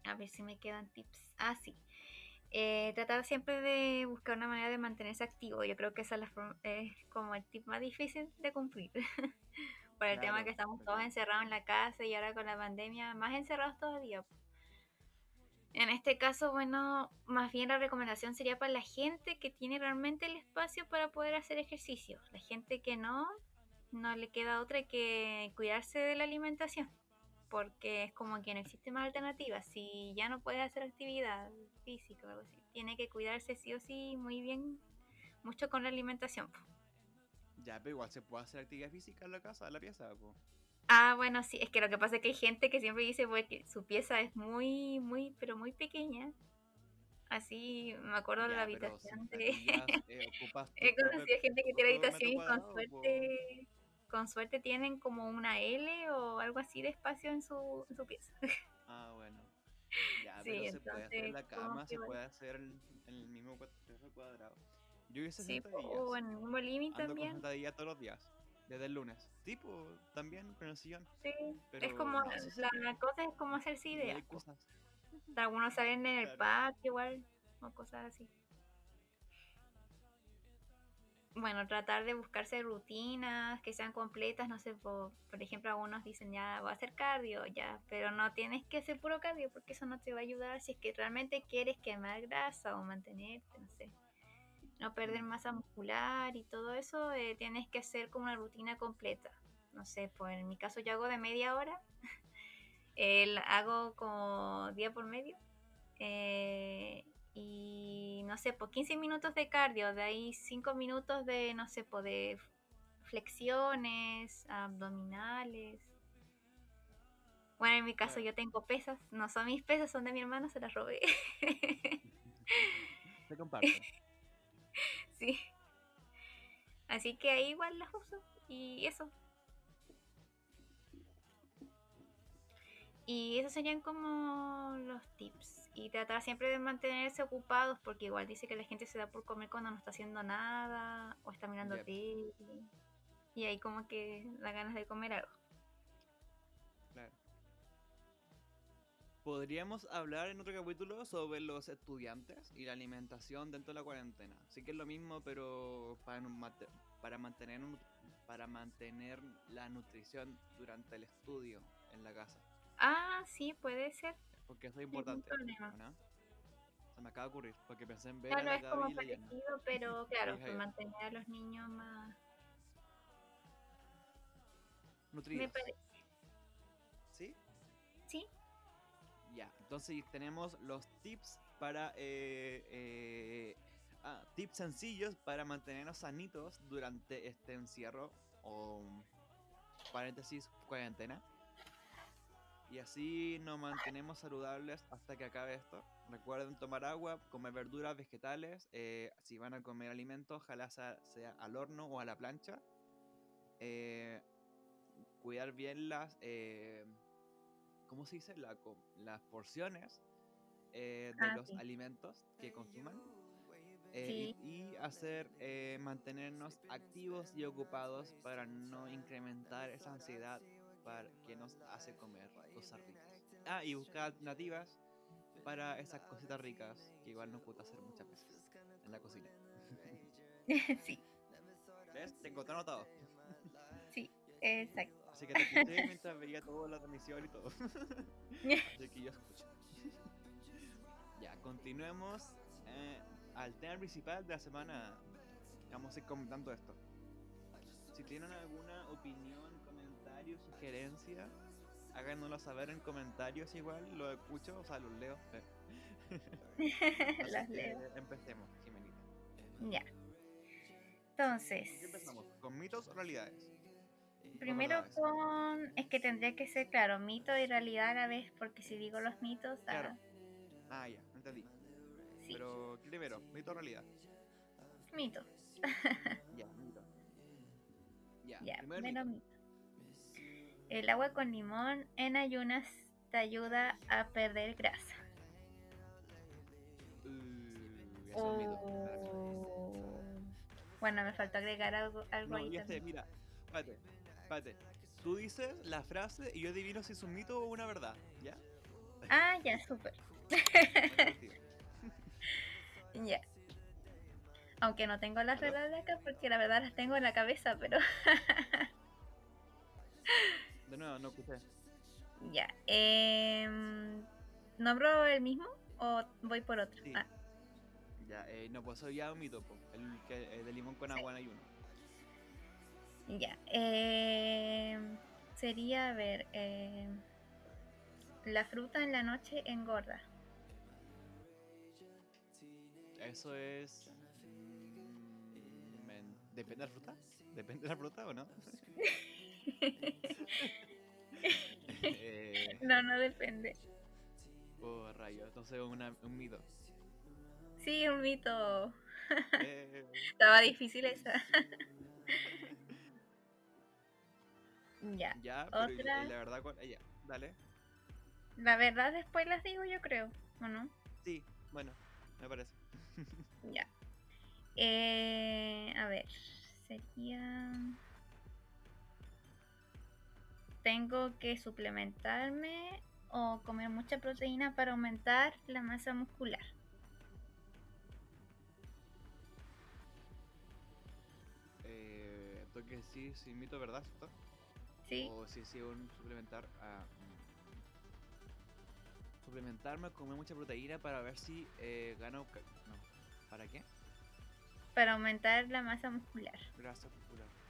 A ver si me quedan tips. Ah, sí. Eh, tratar siempre de buscar una manera de mantenerse activo. Yo creo que esa es, la forma- es como el tip más difícil de cumplir. Por el tema Claro, que estamos todos encerrados en la casa y ahora con la pandemia, más encerrados todavía. En este caso, bueno, más bien la recomendación sería para la gente que tiene realmente el espacio para poder hacer ejercicio. La gente que no, no le queda otra que cuidarse de la alimentación, porque es como que no existe más alternativa. Si ya no puede hacer actividad física o algo así, tiene que cuidarse sí o sí muy bien, mucho con la alimentación. po. Ya, pero igual se puede hacer actividad física en la casa, en la pieza, po. Ah, bueno, sí, es que lo que pasa es que hay gente que siempre dice pues, que su pieza es muy, muy, pero muy pequeña. Así me acuerdo de la habitación de... eh, He conocido gente que tiene habitación y con suerte, con suerte tienen como una L o algo así de espacio en su, en su pieza. Ah, bueno. Ya, Sí, pero se puede hacer en la como cama, se puede hacer en, en el mismo cuadrado. Yo hice Sí, o en el mismo living también. sentadilla todos los días. Desde el lunes. Tipo, también con el sillón. Sí, es Pero como, no, sí se la puede. cosa es como hacerse ideas. hay po. cosas. Algunos salen en el Claro. patio igual, o cosas así. Bueno, tratar de buscarse rutinas que sean completas, no sé, por, por ejemplo, algunos dicen ya voy a hacer cardio, ya, pero no tienes que hacer puro cardio porque eso no te va a ayudar si es que realmente quieres quemar grasa o mantenerte, no sé, no perder Mm. masa muscular y todo eso, eh, tienes que hacer como una rutina completa. No sé, pues en mi caso yo hago de media hora, el, hago como día por medio. eh, y no sé, por 15 minutos de cardio, de ahí 5 minutos de, no sé, pues de flexiones, abdominales. Bueno, en mi caso yo tengo pesas, no son mis pesas, son de mi hermano, se las robé. Se comparten. sí. Así que ahí igual las uso. Y eso. Y esos serían como los tips. Y tratar siempre de mantenerse ocupados porque igual dice que la gente se da por comer cuando no está haciendo nada o está mirando Yep. tele. Y ahí como que da ganas de comer algo. Claro. Podríamos hablar en otro capítulo sobre los estudiantes y la alimentación dentro de la cuarentena. Sí que es lo mismo, pero para, para, mantener, para mantener la nutrición durante el estudio en la casa. Ah, sí, puede ser. Porque eso es importante. problema. ¿o no? Se me acaba de ocurrir, porque pensé en ver Claro, a la es como Gaby parecido, pero claro, mantener a los niños más... Me Nutridos. parece. ¿Sí? Sí, Ya, entonces tenemos los tips para eh, eh, ah, tips sencillos para mantenernos sanitos durante este encierro o paréntesis cuarentena. Y así nos mantenemos saludables hasta que acabe esto. Recuerden tomar agua, comer verduras, vegetales. eh, si van a comer alimentos, ojalá sea, sea al horno o a la plancha. eh, cuidar bien las, eh, ¿cómo se dice? La las porciones de Ah, los sí. alimentos que consuman. Sí. y, y hacer mantenernos activos y ocupados para no incrementar esa ansiedad para que nos hace comer cosas ricas. Ah, y buscar alternativas para esas cositas ricas que igual nos gusta hacer muchas veces en la cocina. sí, ¿Ves? Tengo todo anotado. sí, exacto. Así que te escuché mientras veía toda la transmisión y todo. Así que yo escucho. ya, continuemos eh, al tema principal de la semana. Vamos a ir comentando esto. Si tienen alguna opinión, comentario, sugerencia, háganoslo saber en comentarios igual, lo escucho, o sea, los leo. Las leo. Empecemos, Jimenita. Ya. ¿Con Entonces, qué empezamos? ¿Con mitos o realidades? primero verdades. con. Es que tendría que ser, claro, mito y realidad a la vez, porque si digo los mitos. ah, Claro. Ah, ya, entendí. sí, Pero primero, mito o realidad. mito. Ya, mito. Ya, Ya, primer primero mito. mito. El agua con limón en ayunas te ayuda a perder grasa. Uh. Oh. Bueno, me faltó agregar algo, algo No, ahí ya sé, también. mira, espérate, espérate. Tú dices la frase y yo adivino si es un mito o una verdad, ¿ya? Ah, ya, súper. Ya. Aunque no tengo las ¿Aló? verdades acá porque la verdad las tengo en la cabeza, pero De nuevo, no escuché. ya. em, ¿Nombro el mismo o voy por otro? Sí. Ah, Ya, eh, no, pues soy ya un mito, el, que, el de limón con Sí. agua en ayuno. ya. em, sería, a ver, em, la fruta en la noche engorda. Eso es... mm, ¿Depende de la fruta? ¿Depende de la fruta o no? eh, no, no depende. oh, rayos, entonces una, un mito. Sí, un mito. Eh, Estaba difícil esa. ya. ya, pero Otra. la verdad, ¿cuál? eh, ya, dale. La verdad después las digo yo creo, ¿o no? Sí, bueno, me parece. Ya. Eh, a ver, sería... Tengo que suplementarme o comer mucha proteína para aumentar la masa muscular. Eh, que decir si mito verdad, ¿cierto? ¿Sí? O si sí un suplementar a. mm, suplementarme, comer mucha proteína para ver si eh, gano. No, ¿para qué? Para aumentar la masa muscular. Grasa muscular.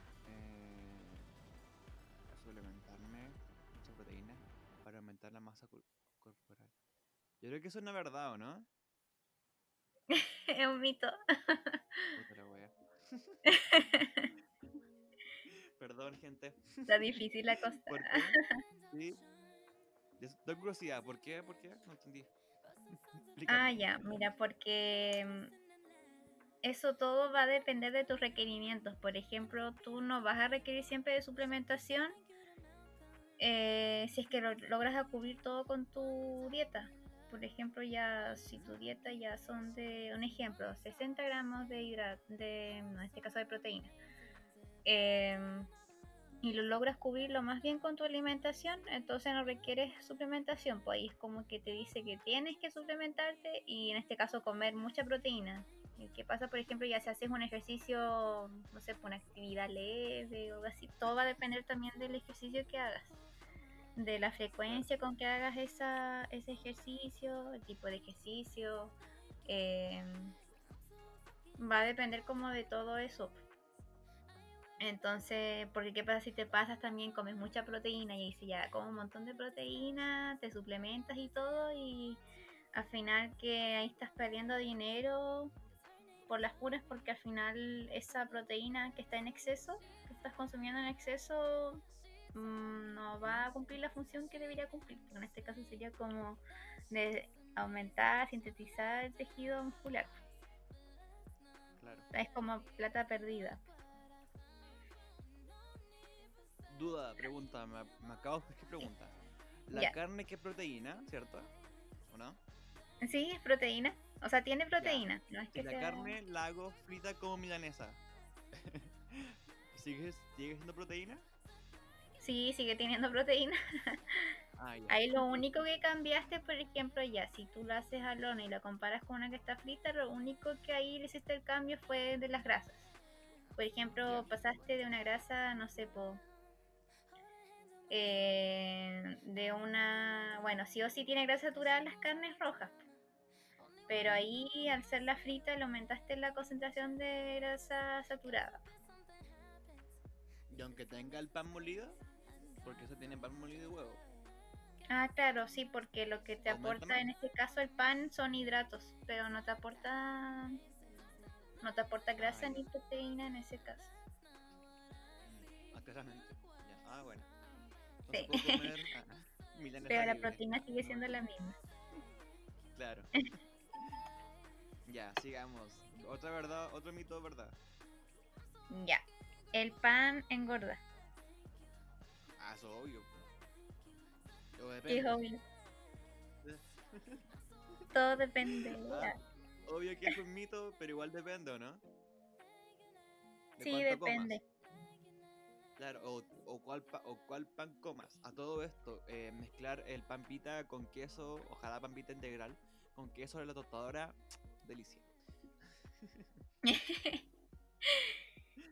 Aumentar la masa cor- corporal. Yo creo que eso es una verdad, ¿o no? es un mito. Perdón, gente. Está difícil la cosa. ¿Por qué? Sí. Curiosidad, ¿por qué? ¿Por qué? No entendí. Ah, ya, mira, porque mm, eso todo va a depender de tus requerimientos. Por ejemplo, tú no vas a requerir siempre de suplementación eh, si es que lo- logras cubrir todo con tu dieta. Por ejemplo, ya si tu dieta ya son de, un ejemplo, 60 gramos de hidrato, de, en este caso de proteína, em, y lo logras cubrirlo más bien con tu alimentación, entonces no requieres suplementación, pues ahí es como que te dice que tienes que suplementarte y en este caso comer mucha proteína. ¿Y ¿Qué pasa, por ejemplo, ya si haces un ejercicio, no sé, una actividad leve o algo así? Todo va a depender también del ejercicio que hagas, de la frecuencia con que hagas esa, ese ejercicio, el tipo de ejercicio. em, va a depender como de todo eso. Entonces, porque qué pasa si te pasas también, comes mucha proteína y dices ya como un montón de proteína, te suplementas y todo y al final que ahí estás perdiendo dinero por las puras porque al final esa proteína que está en exceso, que estás consumiendo en exceso, mm, no va a cumplir la función que debería cumplir. En este caso sería como de aumentar, sintetizar el tejido muscular. Claro. Es como plata perdida. Duda, pregunta, me, me acabo de ¿qué pregunta? La carne que es proteína, ¿cierto? ¿O no? Sí, es proteína. O sea, tiene proteína, no es Y que la sea... carne la hago frita como milanesa. ¿Sigue, ¿Sigue siendo proteína? Sí, sigue teniendo proteína. Ah, ya. Ahí lo único que cambiaste, por ejemplo, ya, si tú lo haces al horno y lo comparas con una que está frita, lo único que ahí le hiciste el cambio fue de las grasas. Por ejemplo, Ya. pasaste de una grasa, no sé, po, eh, de una, bueno, sí o sí tiene grasa saturada las carnes rojas. Pero ahí, al ser la frita, le aumentaste la concentración de grasa saturada. Y aunque tenga el pan molido, porque eso tiene pan molido y huevo. Ah, claro, sí, porque lo que te Aumenta aporta más. en este caso el pan son hidratos, pero no te aporta no te aporta grasa Ah, ni proteína en ese caso. Claramente. Ya. Ah, bueno. Sí. Entonces puedo comer ah, Pero la proteína sigue siendo la misma. Claro. ya, sigamos. Otra verdad, otro mito, ¿verdad? Ya. El pan engorda. Ah, eso es obvio. Sí, depende. es obvio. Todo depende. Ah, obvio que es un mito, pero igual depende, ¿o no? De Sí, cuánto comas. depende. Claro, o, o, cuál pa- o cuál pan comas. A todo esto, eh, mezclar el pan pita con queso, ojalá pan pita integral, con queso de la tostadora, delicia.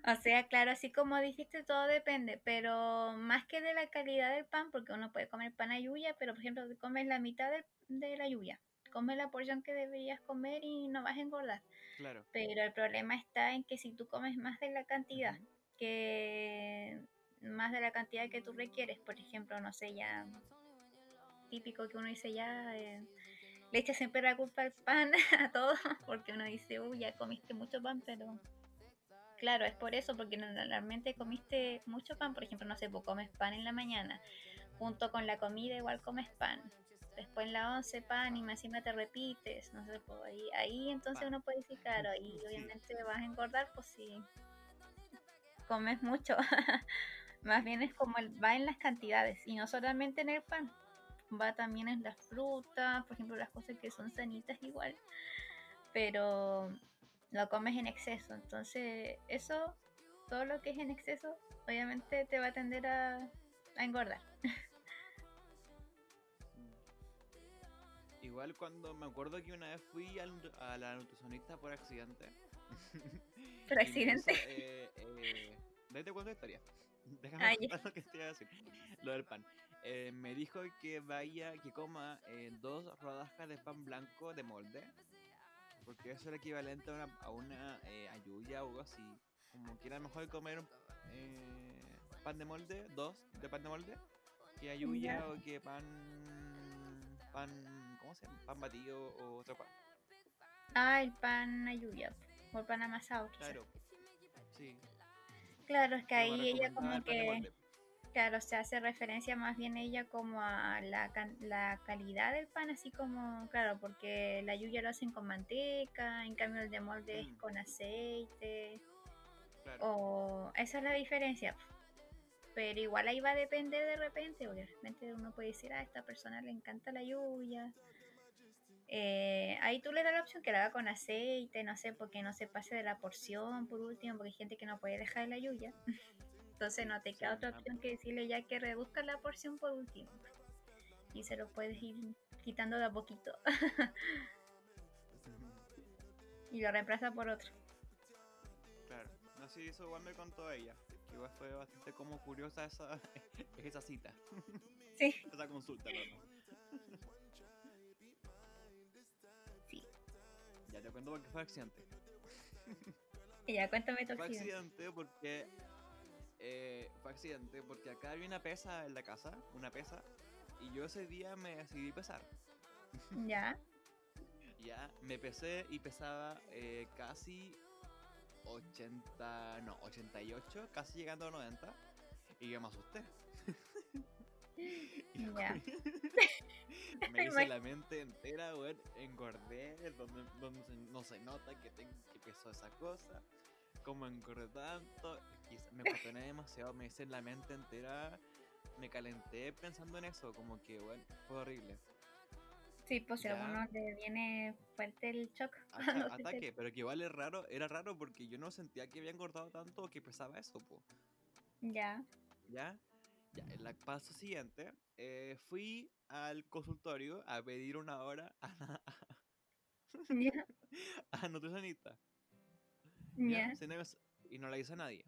O sea, claro, así como dijiste, todo depende, pero más que de la calidad del pan, porque uno puede comer pan a lluvia, pero por ejemplo, comes la mitad de la lluvia, comes la porción que deberías comer y no vas a engordar. Claro. Pero el problema está en que si tú comes más de la cantidad, que más de la cantidad que tú requieres, por ejemplo, no sé, ya típico que uno dice ya, eh, le echa siempre la culpa al pan a todo, porque uno dice, uy, ya comiste mucho pan, pero claro, es por eso, porque normalmente comiste mucho pan, por ejemplo, no sé, pues comes pan en la mañana, junto con la comida igual comes pan. Después en la once pan y más encima te repites, no sé, pues ahí, ahí entonces uno puede decir, claro, ahí Sí. obviamente vas a engordar, pues si comes mucho. más bien es como el, va en las cantidades y no solamente en el pan, va también en las frutas, por ejemplo, las cosas que son sanitas igual, pero lo comes en exceso. Entonces, eso, todo lo que es en exceso, obviamente te va a tender a, a engordar. Igual cuando me acuerdo que una vez fui al a la nutricionista por accidente. ¿Por accidente? eh, eh, ¿Desde cuándo historia? Déjame Ah, contar lo que te iba a decir. Lo del pan. Eh, me dijo que vaya, que coma eh, dos rodajas de pan blanco de molde. Porque eso era equivalente a una, a una eh, ayuya o algo así. Como que era mejor comer un, eh, pan de molde, dos de pan de molde, que ayuya Ya. o que pan. pan. ¿Cómo se llama? Pan batido o otro pan. Ah, el pan a lluvia, o el pan amasado. Claro. Sí. Claro, es que ahí ella como el que. Claro, se hace referencia más bien ella como a la, la calidad del pan, así como, claro, porque la yuya lo hacen con manteca, en cambio el de molde es Mm. con aceite, Claro. o esa es la diferencia. Pero igual ahí va a depender de repente, porque de repente uno puede decir, a esta persona le encanta la lluvia. Eh, ahí tú le das la opción que la haga con aceite, no sé, porque no se pase de la porción por último, porque hay gente que no puede dejar la lluvia. Entonces no te queda Sí, otra opción que decirle ya que reduzca la porción por último. Y se lo puedes ir quitando de a poquito y lo reemplaza por otro. Claro. No, sí, eso igual me contó ella. Que igual fue bastante como curiosa esa, esa cita. Sí, Esa consulta, perdón. sí. Ya te cuento porque fue accidente. Y ya cuéntame tu Fue accidente. accidente porque. Eh, fue accidente porque acá había una pesa en la casa, una pesa, y yo ese día me decidí pesar. Ya, Ya, me pesé y pesaba eh, casi 80, no, 88, casi llegando a 90, y yo me asusté. Ya. me hice la mente entera, weón, engordé, donde, no se nota que, tengo, que pesó esa cosa, como engordé tanto, me cuestioné demasiado, me hice la mente entera, me calenté pensando en eso, como que, bueno, fue horrible. Sí, pues si a uno le viene fuerte el shock te- ataque, pero que igual es raro, era raro porque yo no sentía que había engordado tanto o que pesaba eso, po. Ya, ¿Ya? Ya, en la paso siguiente, eh, fui al consultorio a pedir una hora a, ya, a nutricionista. Y no la hizo nadie.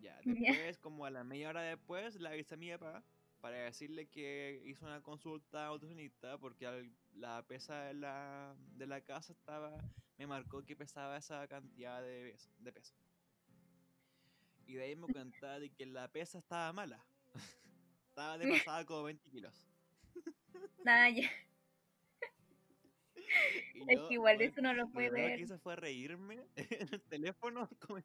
Ya, después, como a la media hora después, la avisé a mi papá para decirle que hizo una consulta a nutricionista porque al- la pesa de la, de la casa estaba, me marcó que pesaba esa cantidad de peso. De peso. Y de ahí me cuenta de que la pesa estaba mala. estaba de pasada como 20 kilos. Ah, ya. Y Es yo, que igual weón, eso no lo puede ver. que hice fue reírme en el teléfono como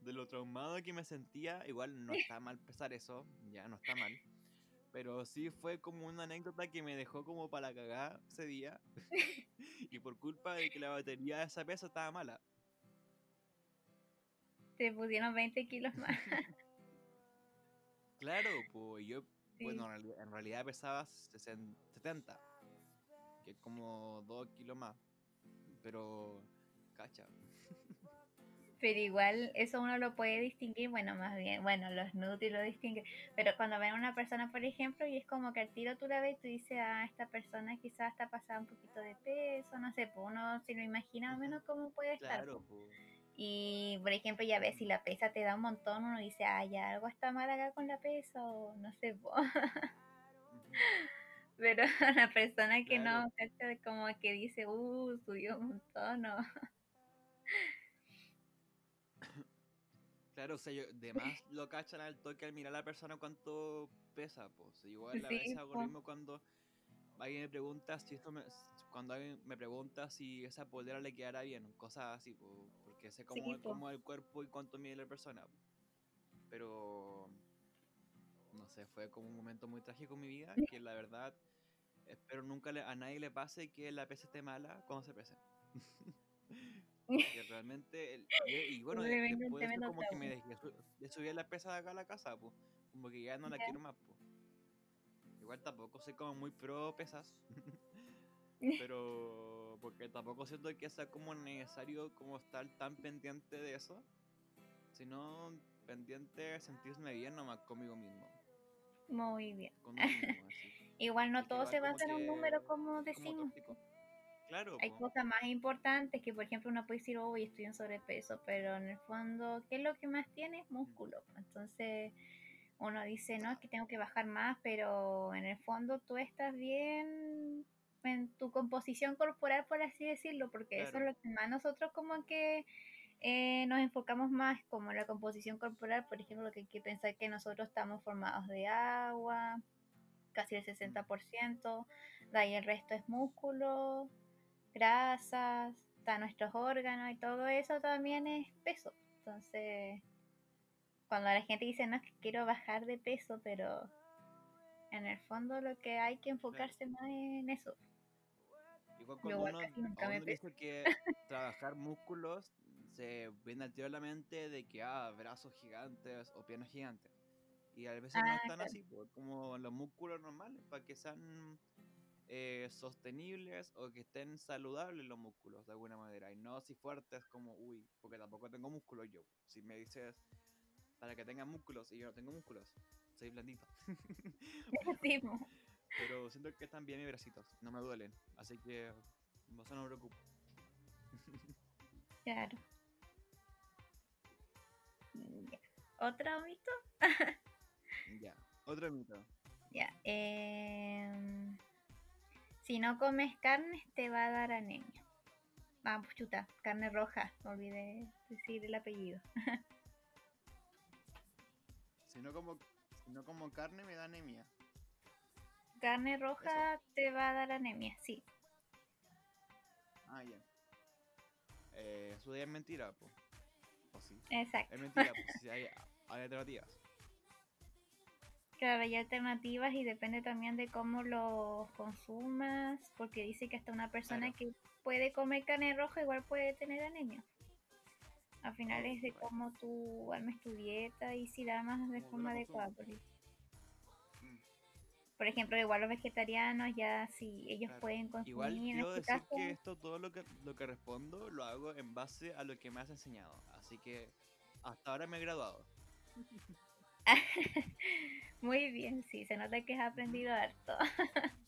de lo traumado que me sentía. Igual no está mal pesar eso, ya no está mal. Pero sí fue como una anécdota que me dejó como para cagar ese día. y por culpa de que la batería de esa pesa estaba mala. Te pusieron 20 kilos más. Claro, pues yo, Sí. bueno, en realidad, en realidad pesaba 60 70, que es como 2 kilos más. Pero, cacha. Pero igual eso uno lo puede distinguir, bueno, más bien, bueno, los nutri lo distinguen, pero cuando ven a una persona, por ejemplo, y es como que al tiro tú la ves y tú dices, ah, esta persona quizás está pasada un poquito de peso, no sé, pues uno se lo imagina más o menos cómo puede estar. Claro, pues. pues. Y, por ejemplo, ya ves, si la pesa te da un montón, uno dice, ah, ya algo está mal acá con la pesa, o no sé, po. Pero la persona que Claro. no, cacha, como que dice, uh, subió un montón, o... Claro, o sea, yo, de más lo cachan al toque al mirar a la persona cuánto pesa, pues. Igual a Sí, veces hago lo mismo cuando alguien me pregunta si esto me, cuando alguien me pregunta si esa polera le quedará bien, cosas así, po, porque sé cómo, Sí, po. cómo es el cuerpo y cuánto mide la persona. po. Pero no sé, fue como un momento muy trágico en mi vida que la verdad espero nunca le- a nadie le pase que la pesa esté mala cuando se pese. Que realmente, el- y, y bueno, Le de- después de como que me dejé su- de subir la pesa de acá a la casa, pues. Como que ya no la quiero más, pues. Igual tampoco soy como muy pro pesas. pero porque tampoco siento que sea como necesario como estar tan pendiente de eso. Sino pendiente de sentirme bien nomás conmigo mismo. Muy bien. Con así. Igual no todo se como basa en un número como como decimos. tóxico. Claro, Hay po. cosas más importantes que, por ejemplo, uno puede decir, hoy estoy en sobrepeso, pero en el fondo, ¿qué es lo que más tienes? Músculo. Entonces, uno dice, no, es que tengo que bajar más, pero en el fondo tú estás bien en tu composición corporal, por así decirlo, porque eso es lo que más nosotros como que eh, nos enfocamos más, como la composición corporal, por ejemplo, que hay que pensar que nosotros estamos formados de agua, casi el 60%, de ahí el resto es músculo, grasas, está nuestros órganos y todo eso también es peso. Entonces, cuando la gente dice, no, es que quiero bajar de peso, pero en el fondo lo que hay que enfocarse más en eso. Igual cuando uno, uno dice que trabajar músculos se viene al tiro a la mente de que ah, brazos gigantes o piernas gigantes. Y a veces no Ah, están claro. así, pues, como los músculos normales, para que sean eh, sostenibles o que estén saludables los músculos de alguna manera. Y no así fuertes como, uy, porque tampoco tengo músculos yo. Si me dices para que tengan músculos y yo no tengo músculos, soy blandito. Sí, mo. Pero siento que están bien mis bracitos, no me duelen. Así que, eso no me preocupa. claro. Ya. ¿Otro mito? Ya, otro mito. Ya. em, si no comes carne, te va a dar anemia. Ah, pues chuta, carne roja. Me olvidé decir el apellido. Si no como, si no como carne me da anemia. Carne roja te va a dar anemia, sí. Ah, ya. Eh, eso es mentira, po. Exacto. Es mentira, pues hay, hay alternativas. Claro, hay alternativas y depende también de cómo lo consumas, porque dice que hasta una persona Claro. que puede comer carne roja igual puede tener anemia. Al final es de cómo tú armes tu dieta y si la amas de forma adecuada. Mm. Por ejemplo, igual los vegetarianos, ya si ellos Claro. pueden consumir Igual quiero este decir caso. que esto, todo lo que, lo que respondo, lo hago en base a lo que me has enseñado. Así que hasta ahora me he graduado. Muy bien, sí, se nota que has aprendido harto.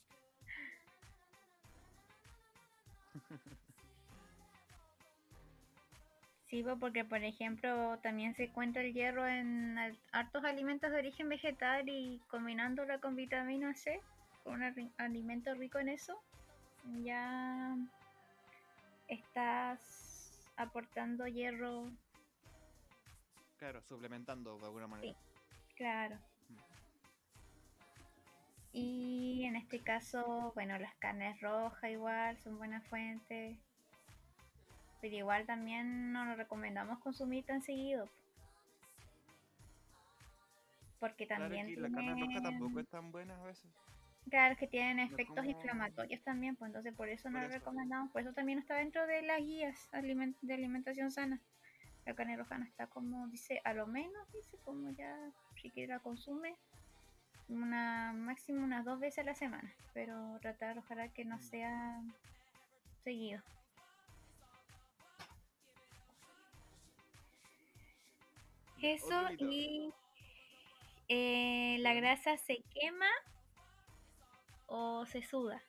Sí, po, porque por ejemplo también se encuentra el hierro en hartos alimentos de origen vegetal y combinándola con vitamina C, con un alimento rico en eso, ya estás aportando hierro, Claro, suplementando de alguna manera. claro. Y en este caso, bueno, las carnes rojas igual son buenas fuentes. Pero igual también no lo recomendamos consumir tan seguido. Porque Claro también que la carne roja tampoco es tan buena a veces. claro, que tienen efectos como- inflamatorios también, pues entonces por eso no Por lo eso. recomendamos. Por eso también está dentro de las guías de alimentación sana. La carne roja no está como, dice, a lo menos, dice, como ya, si quieres la consume, una máximo unas dos veces a la semana. Pero tratar, ojalá que no Mm. sea seguido. Eso y eh, la grasa se quema o se suda.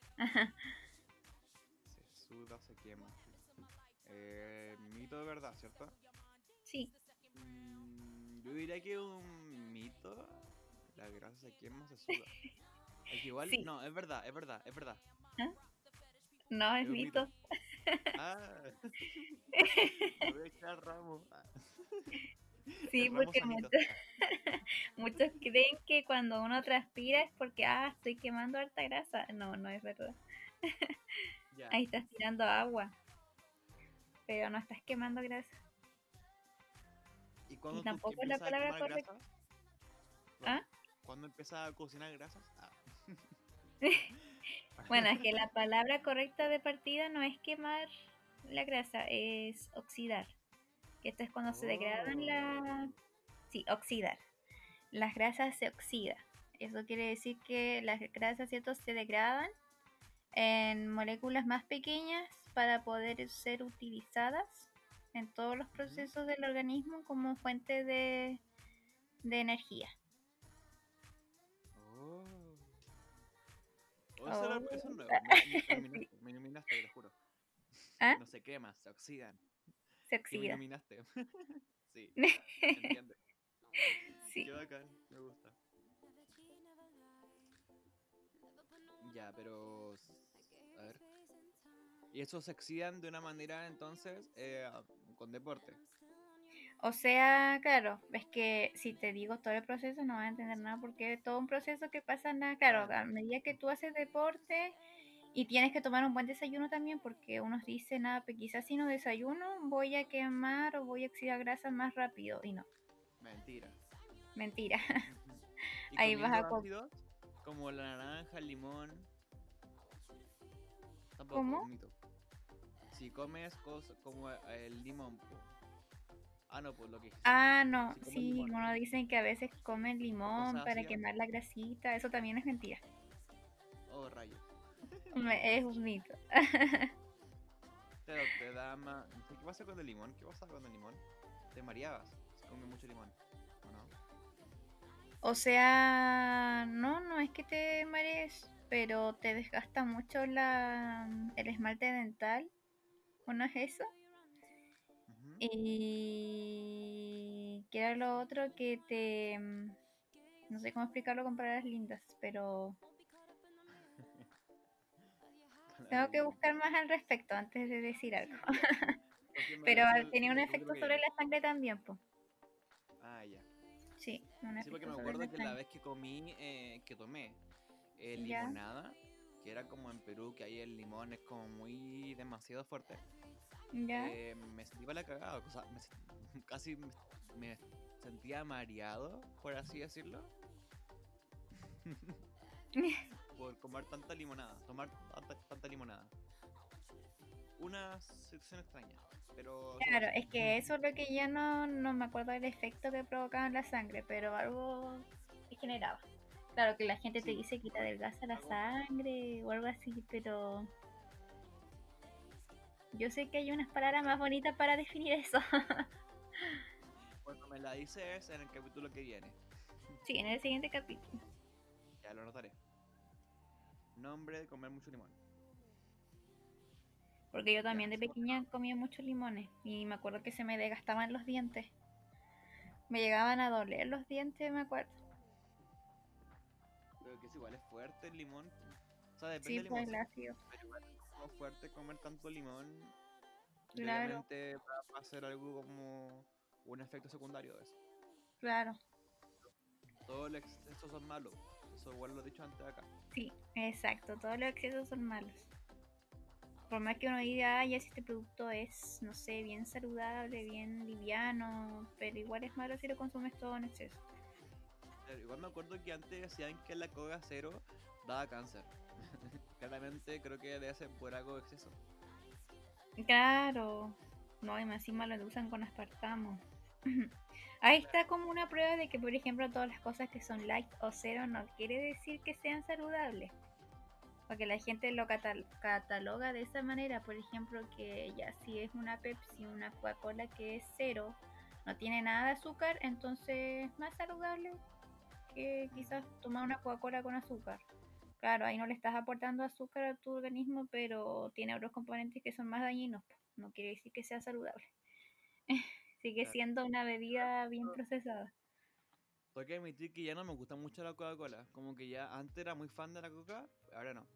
Se suda, se quema. Eh, mito de verdad, ¿cierto? Sí, Mm, yo diría que un mito. La grasa se quema, se suda. Es igual, Sí. no, es verdad, es verdad, es verdad. no es mito. mito. Ah, voy a echar ramo. Sí, porque muchos, muchos creen que cuando uno transpira es porque, ah, estoy quemando harta grasa. No, no es verdad. Ya. Ahí estás tirando agua. Pero no estás quemando grasa. ¿Y cuando tú tampoco es la palabra correcta. ¿Ah? ¿Cuándo empiezas a cocinar grasas? Ah. Bueno, es que la palabra correcta de partida no es quemar la grasa, es oxidar. Que esto es cuando se degradan Oh. la... Sí, oxidar. Las grasas se oxidan. Eso quiere decir que las grasas, ¿cierto? Se degradan en moléculas más pequeñas para poder ser utilizadas en todos los procesos del organismo como fuente de, de energía. Oh. Oh, eso, era- Oh. eso nuevo. Me, me iluminaste, me iluminaste, te lo juro. ¿Ah? No se queman, se oxidan. Se oxida. iluminaste. sí, entiende. Sí. Qué bacán, me gusta. Ya, pero. A ver. Y eso se oxidan de una manera entonces eh, con deporte. O sea, claro, es que si te digo todo el proceso no vas a entender nada porque es todo un proceso que pasa nada, Claro. a medida que tú haces deporte y tienes que tomar un buen desayuno también porque unos dicen, nada, pues quizás si no desayuno voy a quemar o voy a oxidar grasa más rápido y no, Mentira. mentira. Ujú. ¿Y Ahí vas a ácidos? Como la naranja, el limón. Tampoco, ¿Cómo? Si comes cosas como el limón. Ah, no, pues lo que Ah, no, Si sí, limón. uno dicen que a veces comen limón para ácidas. quemar la grasita, eso también es mentira, Oh, rayo. Es un mito. Pero te da más. ¿Qué pasa con el limón? ¿Qué pasa con el limón? Te mareabas si comes mucho limón. ¿O no? O sea, no, no es que te marees, pero te desgasta mucho la, el esmalte dental. ¿O no es eso? Y que era lo otro que te... mm, No sé cómo explicarlo con palabras lindas, pero tengo que buscar más al respecto antes de decir algo. Pero tenía un efecto sobre la sangre también, pues. Ah, ya. Sí, un Sí, porque me acuerdo que la vez que comí, eh, que tomé eh, Ya. limonada, que era como en Perú, que ahí el limón es como muy demasiado fuerte, ¿Ya? eh, me sentía la cagada, o sea, me casi me, me sentía mareado, por así decirlo, por comer tanta limonada, tomar tanta, tanta limonada. Una situación extraña, pero... Claro, es que eso es lo que ya no, no me acuerdo del efecto que provocaba en la sangre, pero algo que generaba. Claro que la gente te dice que te adelgaza la sangre o algo así, pero yo sé que hay unas palabras más bonitas para definir eso. Cuando me la dices en el capítulo que viene. Sí, en el siguiente capítulo. Ya lo anotaré. Nombre de comer mucho limón. Porque yo también de pequeña comía muchos limones y me acuerdo que se me desgastaban los dientes. Me llegaban a doler los dientes, me acuerdo. Pero que es igual, es fuerte el limón. O sea, depende Sí, del pues limón. ácido. Pero igual es como fuerte comer tanto limón. Claro. Obviamente va a ser algo como un efecto secundario de eso. Claro, Todos los excesos son malos. Eso igual lo he dicho antes acá. sí, exacto. Todos los excesos son malos. Por más que uno diga, "Ay, ya si este producto es, no sé, bien saludable, bien liviano, pero igual es malo si lo consumes todo en exceso. Pero igual me acuerdo que antes decían que la coca cero daba cáncer. Claramente creo que debe ser por algo de exceso. Claro, no, y más encima lo usan con aspartamo. Ahí está como una prueba de que, por ejemplo, todas las cosas que son light o cero no quiere decir que sean saludables. Porque la gente lo catal- cataloga de esa manera, por ejemplo, que ya si es una Pepsi, una Coca-Cola que es cero, no tiene nada de azúcar, entonces es más saludable que quizás tomar una Coca-Cola con azúcar. Claro, ahí no le estás aportando azúcar a tu organismo, pero tiene otros componentes que son más dañinos. No quiere decir que sea saludable. Sigue siendo una bebida bien procesada. Tengo que admitir que ya no me gusta mucho la Coca-Cola. Como que ya antes era muy fan de la Coca, ahora no.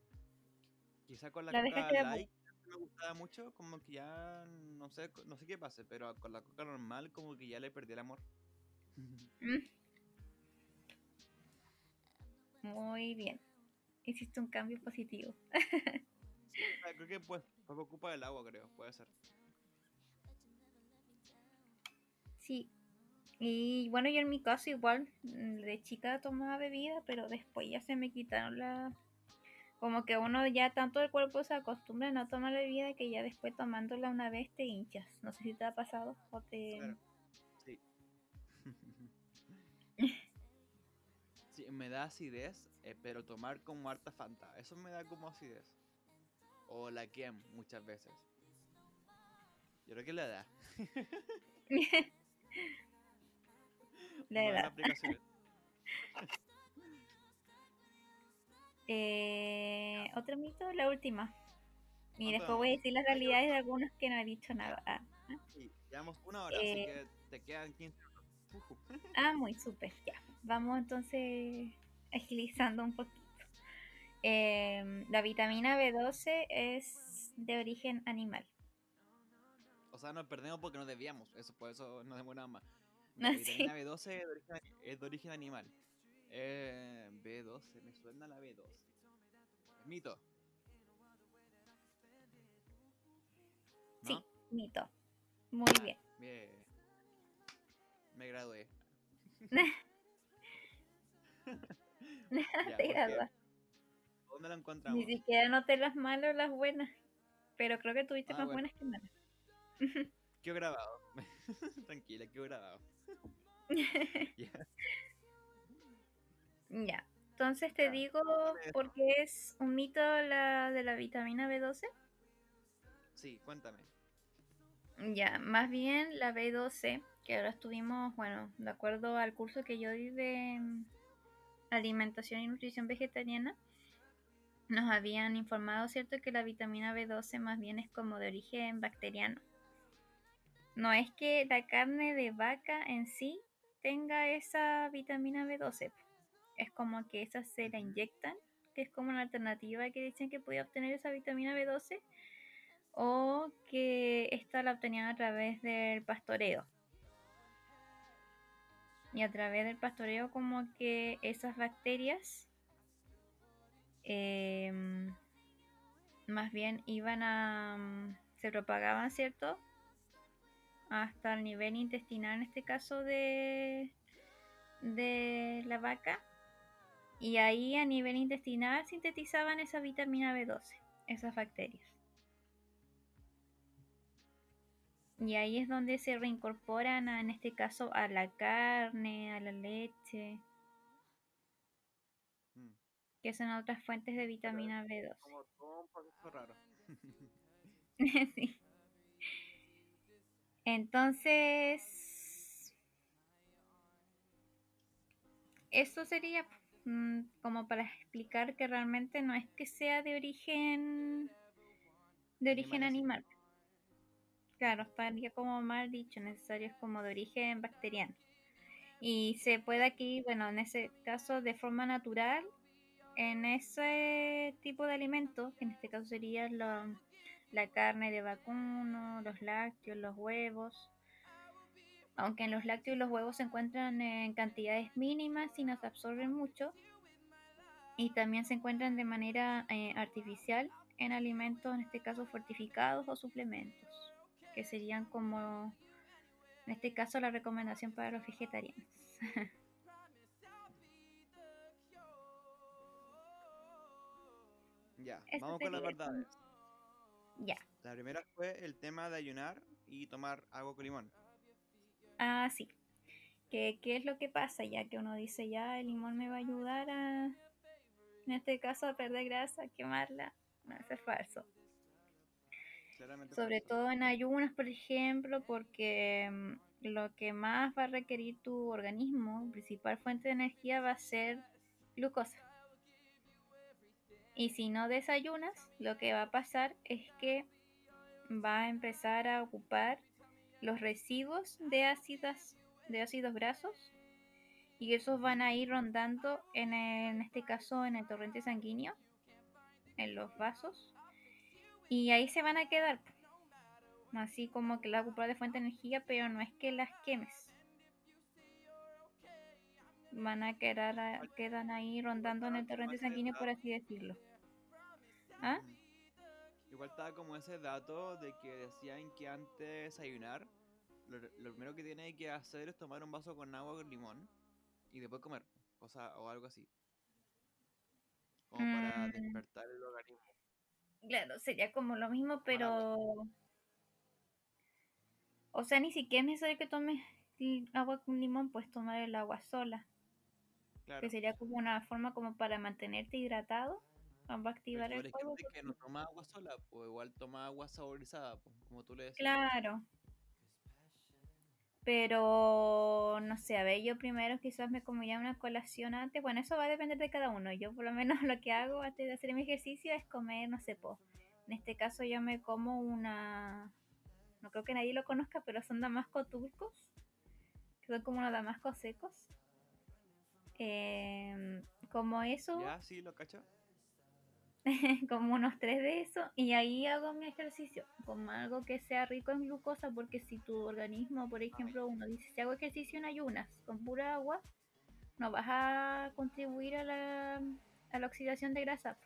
Quizá con la, La Coca de Light que me gustaba mucho, como que ya no sé, no sé qué pase, pero con la Coca normal como que ya le perdí el amor. Mm. Muy bien. Hiciste un cambio positivo. Ah, creo que pues culpa del agua, creo, puede ser. Sí. Y bueno, yo en mi caso igual, mm, de chica tomaba bebida, pero después ya se me quitaron la... Como que uno ya tanto el cuerpo se acostumbra a no tomar bebida que ya después tomándola una vez te hinchas. No sé si te ha pasado o te... Claro. Sí. sí, me da acidez, eh, pero tomar como harta Fanta, eso me da como acidez. O la Kiem muchas veces. Yo creo que la da. La edad. aplicaciones. Eh, Otro mito, la última. Y ¿Cuánto después voy a decir las realidades de algunos que no he dicho nada. Ah, Sí, llevamos una hora, así Eh, que te quedan 15 minutos. Ujú. ah, muy súper, ya. Vamos entonces agilizando un poquito. Em, la vitamina B12 es de origen animal. O sea, nos perdemos porque no debíamos, eso por eso nos demoramos más. La sí. vitamina B12 es de origen, es de origen animal. Eh, B12, me suena la B12. Mito. Sí, ¿No? mito. Muy Ah, bien. Bien. Me gradué. Ya, Te gradúas. ¿Dónde la encontramos? Ni siquiera noté las malas o las buenas. Pero creo que tuviste Ah, más bueno. buenas que malas. Quedó grabado. Tranquila, quedó grabado. Ya. Ya. Entonces te Ya, digo por qué es un mito la de la vitamina B12. Sí, cuéntame. Ya, más bien la B12, que ahora estuvimos, bueno, de acuerdo al curso que yo di de mm, alimentación y nutrición vegetariana, nos habían informado, ¿cierto?, que la vitamina B12 más bien es como de origen bacteriano. No es que la carne de vaca en sí tenga esa vitamina B12, es como que esa se la inyectan, que es como una alternativa que dicen que podía obtener esa vitamina B12 o que esta la obtenían a través del pastoreo. Y a través del pastoreo como que esas bacterias em, más bien iban a... mm, se propagaban, ¿cierto? Hasta el nivel intestinal, en este caso de, de la vaca. Y ahí a nivel intestinal sintetizaban esa vitamina B12, esas bacterias. Y ahí es donde se reincorporan, a- en este caso, a la carne, a la leche. que son otras fuentes de vitamina B2. Como todo un proceso raro. sí. Entonces, eso sería mm, como para explicar que realmente no es que sea de origen de origen Animal, animal. Claro, estaría como mal dicho, necesario es como de origen bacteriano. Y se puede aquí, bueno, en ese caso de forma natural, en ese tipo de alimentos, que en este caso sería la, la carne de vacuno, los lácteos, los huevos, aunque en los lácteos y los huevos se encuentran en cantidades mínimas y no se absorben mucho, y también se encuentran de manera eh, artificial en alimentos, en este caso fortificados o suplementos, que serían como, en este caso, la recomendación para los vegetarianos. Ya, Eso vamos con las verdades. Ya. La primera fue el tema de ayunar y tomar agua con limón. Ah, sí. ¿Qué, ¿Qué es lo que pasa? Ya que uno dice, ya el limón me va a ayudar a, en este caso, a perder grasa, a quemarla. No, eso es falso. Claramente Sobre falso. todo en ayunas, por ejemplo, porque mm, lo que más va a requerir tu organismo, principal fuente de energía, va a ser glucosa. Y si no desayunas, lo que va a pasar es que va a empezar a ocupar los residuos de ácidas, de ácidos grasos y esos van a ir rondando en, el- en este caso en el torrente sanguíneo, en los vasos y ahí se van a quedar. Así como que la va a ocupar de fuente de energía, pero no es que las quemes. Van a quedar, a- quedan ahí rondando en el torrente sanguíneo, por así decirlo. ¿Ah? Igual estaba como ese dato de que decían que antes de desayunar, lo, lo primero que tiene que hacer es tomar un vaso con agua con limón y después comer, cosa o algo así. Como para Mm. despertar el organismo. Claro, sería como lo mismo, pero... O sea, ni siquiera es necesario que tomes agua con limón, puedes tomar el agua sola, Claro. que sería como una forma como para mantenerte hidratado, va a Pero activar el cuerpo. gente que no toma agua sola, o igual toma agua saborizada, po, como tú le decías. Claro. Pero no sé, a ver, yo primero quizás me comería una colación antes. Bueno, eso va a depender de cada uno. Yo por lo menos lo que hago antes de hacer mi ejercicio es comer, no sé, po. En este caso yo me como una... No creo que nadie lo conozca, pero son damasco turcos. Que son como unos damascos secos. Em, como eso, ¿Ya? ¿Sí lo cacho? como unos tres de eso, y ahí hago mi ejercicio, como algo que sea rico en glucosa, porque si tu organismo, por ejemplo, uno dice, si hago ejercicio en ayunas con pura agua, no vas a contribuir a la, a la oxidación de grasa,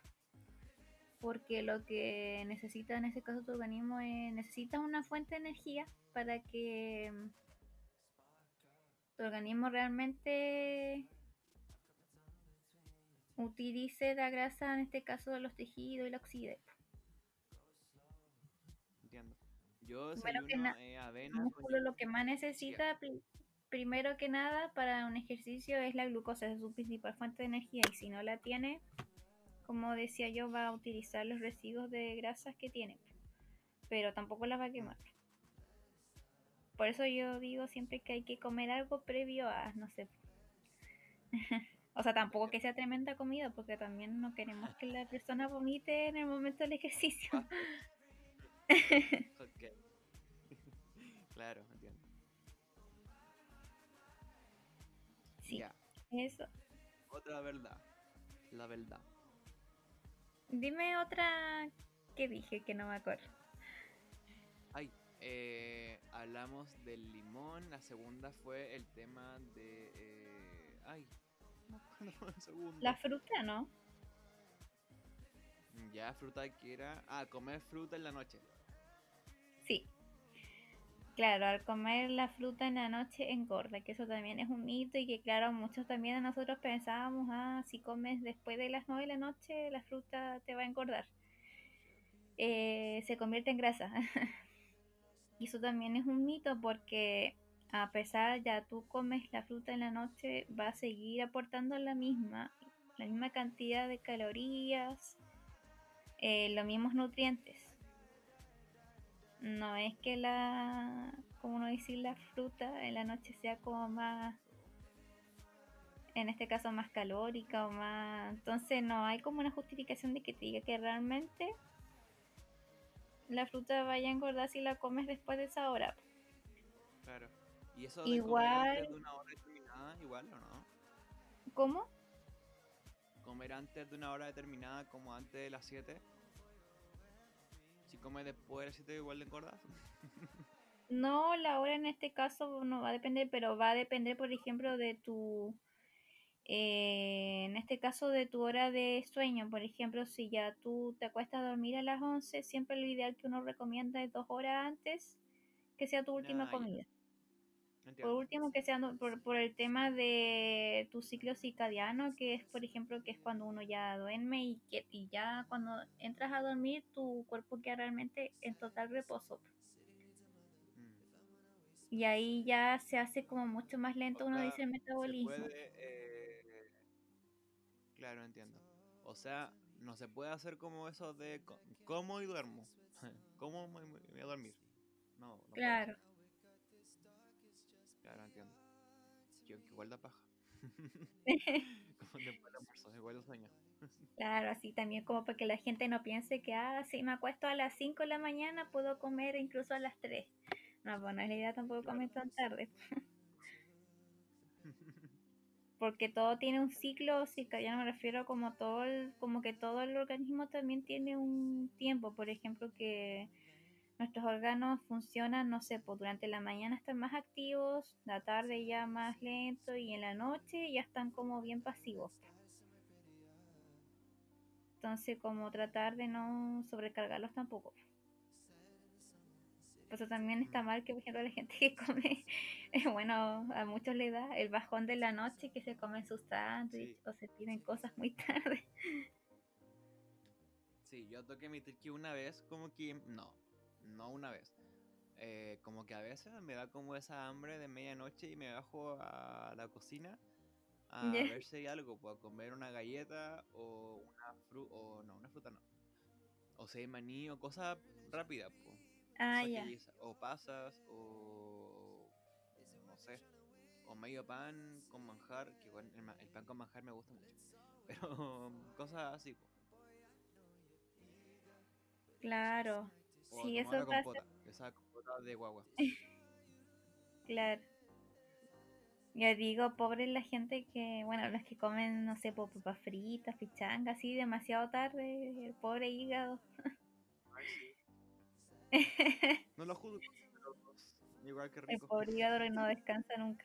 porque lo que necesita en ese caso tu organismo es, necesita una fuente de energía para que tu organismo realmente utilice la grasa, en este caso de los tejidos y la oxide. Entiendo. Yo Primero que eh, avena con músculo lo que más necesita, pri- primero que nada, para un ejercicio es la glucosa, es su principal fuente de energía. Y si no la tiene, como decía yo, va a utilizar los residuos de grasas que tiene, pero tampoco las va a quemar. Por eso yo digo siempre que hay que comer algo previo a, no sé. o sea, tampoco que sea tremenda comida, porque también no queremos que la persona vomite en el momento del ejercicio. Ok. claro, entiendo. Sí, Ya, eso. otra verdad. La verdad. Dime otra que dije que no me acuerdo. Ay, eh, hablamos del limón. La segunda fue el tema de. eh, ay, no me acuerdo el segundo. La fruta, ¿no? Ya, fruta que era. Ah, comer fruta en la noche. Sí. Claro, al comer la fruta en la noche engorda, que eso también es un mito y que claro, muchos también nosotros pensábamos, ah, si comes después de las 9 de la noche, la fruta te va a engordar. Eh, se convierte en grasa. y eso también es un mito porque a pesar ya tú comes la fruta en la noche, va a seguir aportando la misma la misma cantidad de calorías, eh, los mismos nutrientes. No es que la, la fruta en la noche sea como más, en este caso más calórica o más... Entonces no hay como una justificación de que te diga que realmente la fruta vaya a engordar si la comes después de esa hora. ¿Y eso de Igual- comer antes de una hora determinada, igual o no? ¿Cómo? Comer antes de una hora determinada, como antes de las 7. Si comes después de las 7, igual le engordas. No, la hora en este caso no va a depender, pero va a depender, por ejemplo, de tu, eh, en este caso, de tu hora de sueño. Por ejemplo, si ya tú te acuestas a dormir a las 11, siempre lo ideal que uno recomienda es dos horas antes que sea tu última ya. Por último, que sea por, por el tema de tu ciclo circadiano, que es, por ejemplo, que es cuando uno ya duerme y que y ya cuando entras a dormir, tu cuerpo queda realmente en total reposo. Mm. Y ahí ya se hace como mucho más lento, O uno sea, dice el Se metabolismo. puede. eh, Claro, entiendo. O sea, no se puede hacer como eso de co- como y duermo. como me voy a dormir. No, no Claro. Claro, entiendo. Yo que igual da paja. como después del almuerzo, igual el sueño. claro, así también como para que la gente no piense que, ah, si me acuesto a las 5 de la mañana, puedo comer incluso a las 3. No, pues no es la idea tampoco Claro. comer tan tarde. porque todo tiene un ciclo circadiano, me refiero como todo el, como que todo el organismo también tiene un tiempo, por ejemplo que nuestros órganos funcionan, no sé, pues durante la mañana están más activos, la tarde ya más lento y en la noche ya están como bien pasivos. Entonces como tratar de no sobrecargarlos tampoco. Por eso también está mal que, por ejemplo, la gente que come, bueno, a muchos le da el bajón de la noche que se comen sus sándwiches Sí. o se piden cosas muy tarde. Sí, yo tengo que admitir que una vez, como que. No, no una vez. Eh, como que a veces me da como esa hambre de medianoche y me bajo a la cocina a ver si hay algo, pues a comer una galleta o una fruta, o no, una fruta no. O hay maní o cosas rápidas, pues. Ah, ya. O pasas, o. No sé. O medio pan con manjar, que el, ma- el pan con manjar me gusta mucho. Pero cosas así, pues. Claro. O Sí, eso pasa. compota, esa compota de guagua. Claro. Yo digo, pobre la gente que, bueno, los que comen, no sé, papas fritas, pichangas, así demasiado tarde, el pobre hígado. Ay, sí. No lo juzgo, pero igual que El rico. pobre hígado que no descansa nunca.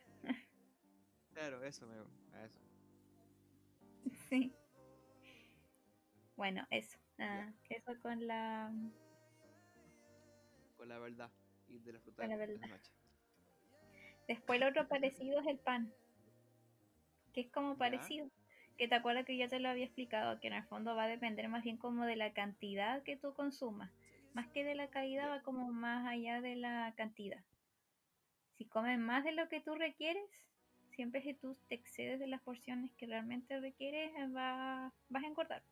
Claro, eso, me, a eso. Sí. Bueno, eso. Ah, eso con la Con la verdad y de la fruta la de la noche. Después el otro parecido es el pan, que es como Ya. parecido. Que te acuerdas que yo te lo había explicado, que en el fondo va a depender más bien como de la cantidad que tú consumas. Más que de la calidad, Ya. va como más allá de la cantidad. Si comes más de lo que tú requieres, siempre si tú te excedes de las porciones que realmente requieres, eh, va, vas a engordar.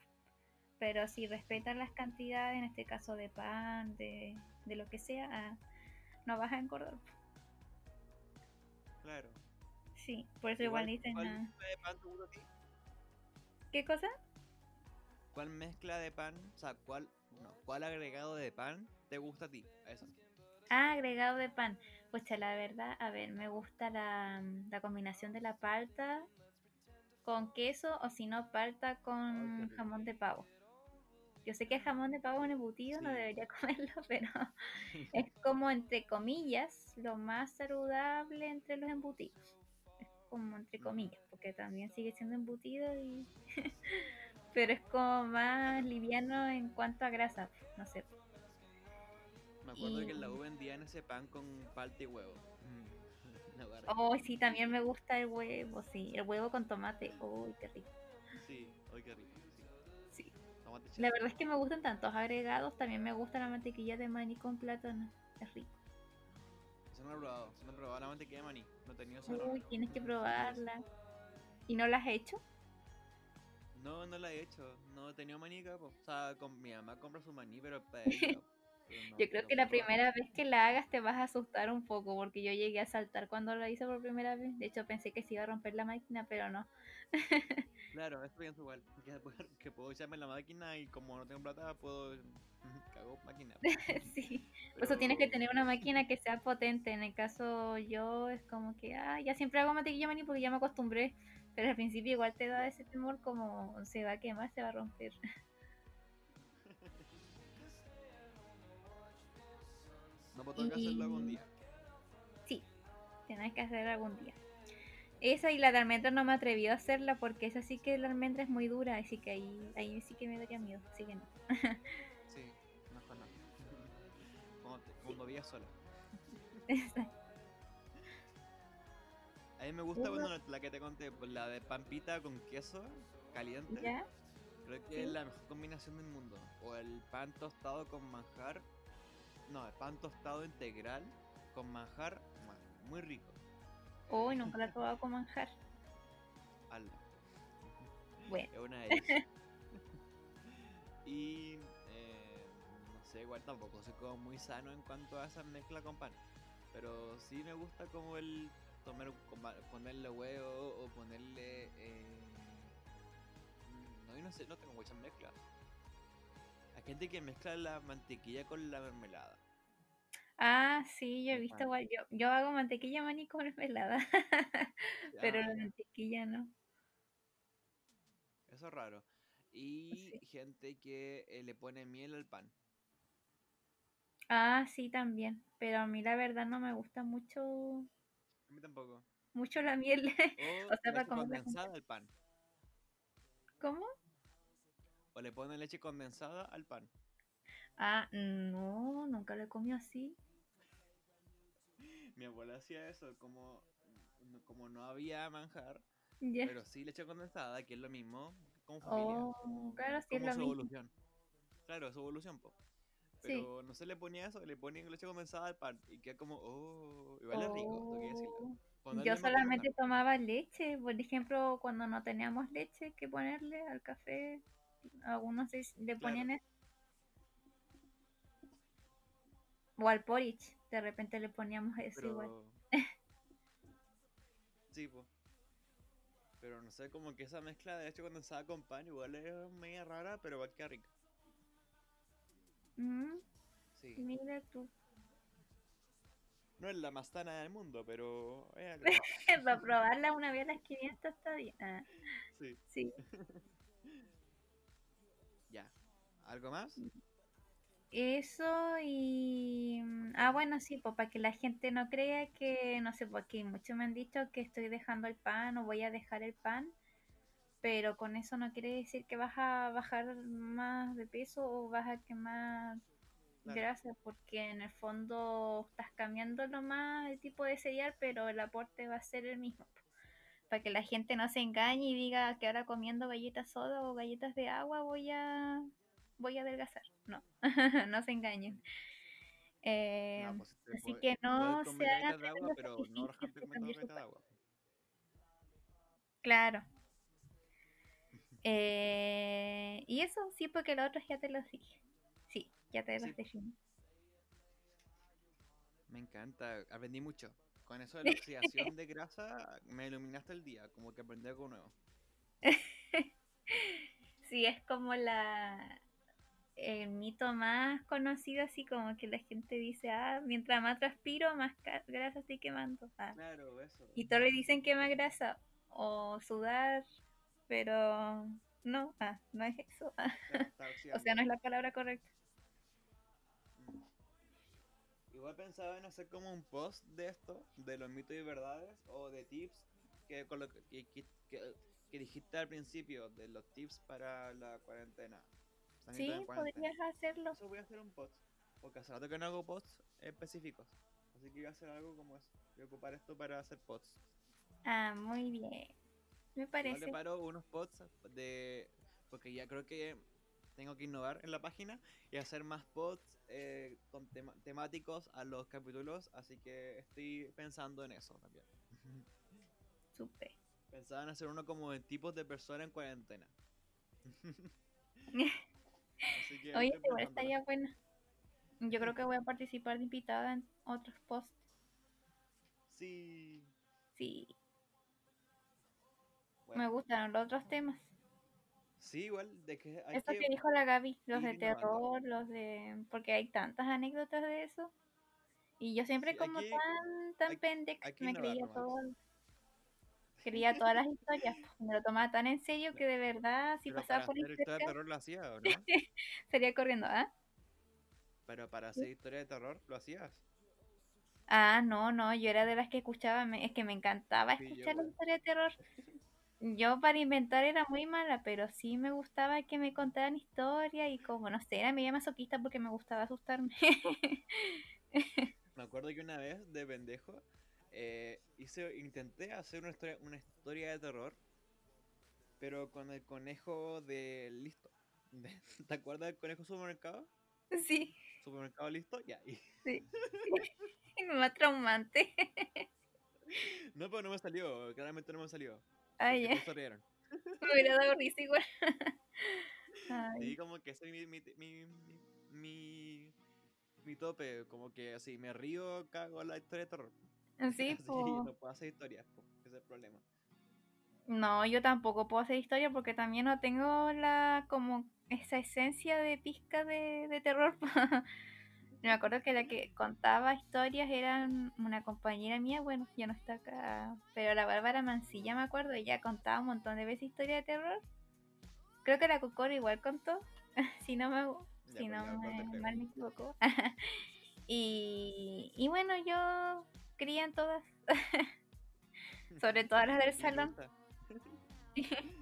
Pero si respetas las cantidades, en este caso de pan, de, de lo que sea, ah, no vas a engordar. Claro. Sí, por eso igual, dicen, ¿Cuál mezcla de pan te gusta a ti? ¿qué cosa? ¿Cuál mezcla de pan, o sea, cuál, no, cuál agregado de pan te gusta a ti? Eso. Ah, agregado de pan. Pues la verdad, a ver, me gusta la, la combinación de la palta con queso o si no palta con jamón de pavo. Yo sé que el jamón de pavo es un embutido, no debería comerlo, pero es como entre comillas lo más saludable entre los embutidos. Es como entre comillas, porque también sigue siendo embutido y pero es como más liviano en cuanto a grasa, no sé. Me acuerdo que en la U vendían ese pan con palta y huevo. Mm. Oh, sí, también me gusta el huevo, sí, el huevo con tomate. Uy, qué rico. Sí, ay, qué rico. La verdad es que me gustan tantos agregados, también me gusta la mantequilla de maní con plátano. Es rico. Eso no lo he probado. Eso no he probado la mantequilla de maní. No he tenido honor. Uy, tienes que probarla. ¿Y no la has hecho? No, no la he hecho. No he tenido manica. po. O sea, con mi mamá compra su maní, pero Yo creo que la primera vez que la hagas te vas a asustar un poco porque yo llegué a saltar cuando la hice por primera vez. De hecho pensé que se iba a romper la máquina, pero no. Claro, eso pienso igual. Que, puedo- echarme la máquina y como no tengo plata, puedo. Cago máquina. sí. Por eso tienes que Pero- tener una máquina que sea potente. En el caso yo es como que, ah, ya siempre hago mantequilla maní porque ya me acostumbré. Pero al principio igual te da ese temor como se va a quemar, se va a romper. No puedo tengo que hacerlo algún día. Sí, tienes que hacer algún día. Esa y la de almendra no me atreví a hacerla porque esa sí que la almendra es muy dura, así que ahí, ahí sí que me daría miedo, así que no. Sí, mejor no. Te- como vivía sola. A mí me gusta Ujú. cuando la, que te conté, pues, la de pampita con queso caliente. ¿Ya? Creo que Sí. es la mejor combinación del mundo. O el pan tostado con manjar. No, el pan tostado integral con manjar. Muy rico. Uy, nunca la he probado con manjar. Bueno, Es una de ellas. y eh, no sé, igual tampoco soy como muy sano en cuanto a esa mezcla con pan. Pero sí me gusta como el tomar, ponerle huevo o ponerle... eh, no, yo no sé, no tengo muchas mezclas. Gente que mezcla la mantequilla con la mermelada. Ah, sí, yo he visto igual. Yo, yo hago mantequilla maní con mermelada, pero la mantequilla no. Eso es raro. Y Sí. gente que eh, le pone miel al pan. Ah, sí, también. Pero a mí la verdad no me gusta mucho, A mí tampoco. mucho la miel. O O sea, para condensada pan. ¿Cómo? O le ponen leche condensada al pan. Ah, no, nunca lo he comido así. Mi abuela hacía eso, como, como no había manjar, Ya. pero sí leche condensada, que es lo mismo con familia. Oh, claro, sí es lo su mismo. evolución. Claro, su evolución, po. Sí. Pero no se le ponía eso, le ponían leche condensada al pan. Y queda como, oh, igual es rico, tengo que decirlo. Oh. Ponerle Yo solamente tomaba leche, por ejemplo, cuando no teníamos leche que ponerle al café, algunos le Claro. ponían eso. O al porridge, de repente le poníamos eso igual. Pero... sí, po. Pero no sé, como que esa mezcla de leche condensada con pan igual es media rara, pero igual queda rica. Mm, Sí. mira tú. No es la más sana del mundo, pero. Para probarla una vez a las 500 está bien. Ah, Sí. sí. ¿Algo más? Eso y... mm, Ah, bueno, sí, pues para que la gente no crea que, no sé, porque muchos me han dicho que estoy dejando el pan o voy a dejar el pan, pero con eso no quiere decir que vas a bajar más de peso o vas a quemar Claro. grasa, porque en el fondo estás cambiando nomás el tipo de cereal, pero el aporte va a ser el mismo. Para que la gente no se engañe y diga que ahora comiendo galletas soda o galletas de agua voy a voy a adelgazar. No, no se engañen. Eh, No, pues, te así puede- que no se hagan de agua, pero no de agua. Claro. Eh, y eso sí, porque los otros ya te los dije. Sí, ya te Sí. los definí. Me encanta, aprendí mucho. Con eso de la oxidación de grasa, me iluminaste el día, como que aprendí algo nuevo. Sí, es como la el mito más conocido, así como que la gente dice, ah, mientras más transpiro, más grasa estoy quemando. Ah, Claro, eso. Y todos le dicen quema grasa o sudar, pero no, ah, no es eso. ah. O sea, no es la palabra correcta. Mm. Igual pensaba en hacer como un post de esto, de los mitos y verdades, o de tips que, con lo que, que, que- que- que dijiste al principio, de los tips para la cuarentena. Sí, podrías hacerlo. Eso voy a hacer un post, porque hace rato que no hago posts específicos. Así que voy a hacer algo como eso. Voy a ocupar esto para hacer posts. Ah, muy bien. Me parece. preparo unos posts de. Porque ya creo que tengo que innovar en la página y hacer más posts eh, con tema- temáticos a los capítulos. Así que estoy pensando en eso también. Súper. Pensaba en hacer uno como de tipos de personas en cuarentena. Así que ahí Oye, igual estaría bueno. Yo creo que voy a participar de invitada en otros posts. Sí. Sí, Bueno, me gustaron los otros temas. sí, igual, de que hay Eso que que dijo la Gaby, los de terror, los de... Porque hay tantas anécdotas de eso. Y yo siempre Sí, como tan, tan me creía todo. Creía todas las historias, pues, me lo tomaba tan en serio que de verdad, si Pero pasaba para por hacer historia de terror lo hacía, ¿o no? salía corriendo, ¿ah? Pero para hacer historia de terror lo hacías. Ah, no, no, yo era de las que escuchaba, me- es que me encantaba Sí, yo escuchar la historia de terror. Yo para inventar era muy mala, pero sí me gustaba que me contaran historias y como, no sé, era media masoquista porque me gustaba asustarme. Me acuerdo que una vez, de pendejo, eh, hice, intenté hacer una historia, una historia de terror, pero con el conejo de listo. ¿Te acuerdas del conejo supermercado? Sí, Supermercado listo, ya. y- sí. Más traumante. No, pero no me salió, claramente no me salió. Ah, ya, rieron. me hubiera dado risa igual. Ay, Sí, como que ese es mi, mi, mi, mi, mi, tope, como que así, me río, cago la historia de terror. sí, Así, po. no puedo hacer historias, po, ese es el problema. No, yo tampoco puedo hacer historia porque también no tengo la como esa esencia de pizca de, de terror. Me acuerdo que la que contaba historias era una compañera mía, bueno, ya no está acá, pero la Bárbara Mancilla me acuerdo, ella contaba un montón de veces historias de terror. Creo que la Cocoro igual contó, si no me, Ya, si pues, no me, mal me equivoco. y, y bueno, yo creía en todas, sobre todo las del salón.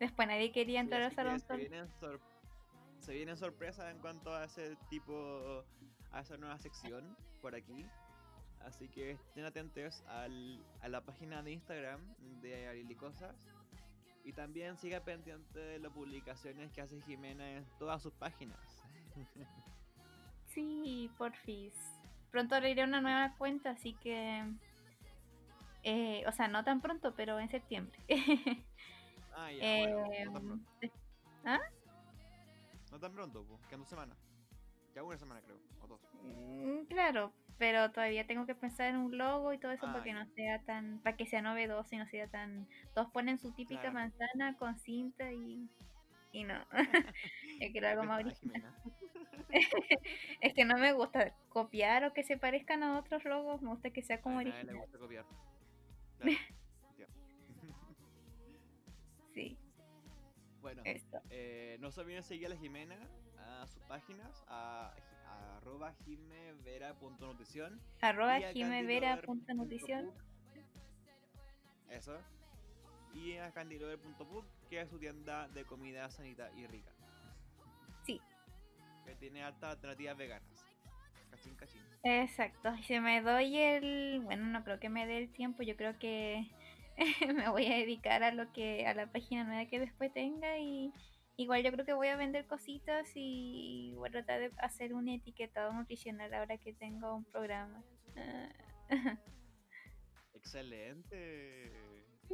Después nadie quería entrar al salón se vienen, se vienen sorpresas en cuanto a ese tipo, a esa nueva sección por aquí. Así que estén atentos al, a la página de Instagram de Arilicosas. Y también siga pendiente de las publicaciones que hace Jimena en todas sus páginas. Sí, porfis. Pronto abriré una nueva cuenta, así que... eh, o sea, no tan pronto, pero en septiembre. Ah, ya, bueno, no tan pronto. ¿Ah? No tan pronto, pues, que en dos semanas. Ya una semana creo, o dos. Mm, Claro, pero todavía tengo que pensar en un logo y todo eso Ah, para que ya. no sea tan, para que sea novedoso y no sea tan, todos ponen su típica Claro. manzana con cinta y, y no, yo quiero algo más original. Es que no me gusta copiar o que se parezcan a otros logos, me gusta que sea como A nadie le original. gusta copiar. Claro. Sí, bueno, eh, no se olviden seguir a la Jimena a sus páginas, a, a arroba jimevera.nutrición Arroba jimevera.nutrición. Eso. Y a candilover.pub, que es su tienda de comida sanita y rica. Tiene altas alternativas veganas. Cachín, cachín. Exacto, y si me doy el, bueno, no creo que me dé el tiempo, yo creo que me voy a dedicar a lo que, a la página nueva que después tenga y igual yo creo que voy a vender cositas y voy a tratar de hacer un etiquetado nutricional ahora que tengo un programa. Excelente.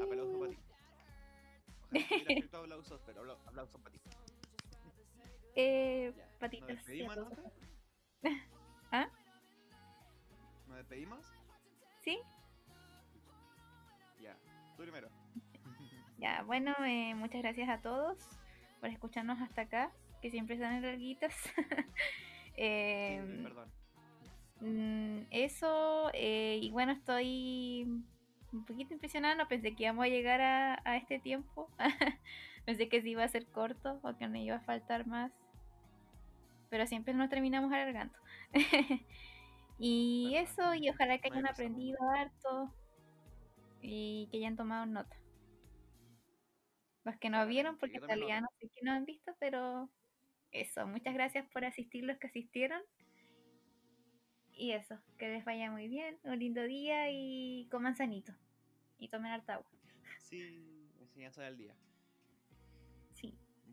Aplausos para ti. Ojalá aplausos, pero aplausos para ti. eh, Ya, ¿Nos patitas. despedimos entonces? ¿Ah? ¿Nos despedimos? ¿Sí? Ya, tú primero. Ya, bueno, eh, muchas gracias a todos por escucharnos hasta acá, que siempre son larguitas. Sí, Em, perdón. Mm, eso, eh, y bueno, estoy un poquito impresionada, no pensé que íbamos a llegar a, a este tiempo. pensé que sí iba a ser corto o que no iba a faltar más. Pero siempre nos terminamos alargando. y Perdón, eso, y ojalá que hayan aprendido harto y que hayan tomado nota. Los que no vieron, porque en realidad no sé qué no han visto, pero eso, muchas gracias por asistir los que asistieron. Y eso, que les vaya muy bien, un lindo día y coman sanito. Y tomen harta agua. Sí, enseñanza del día.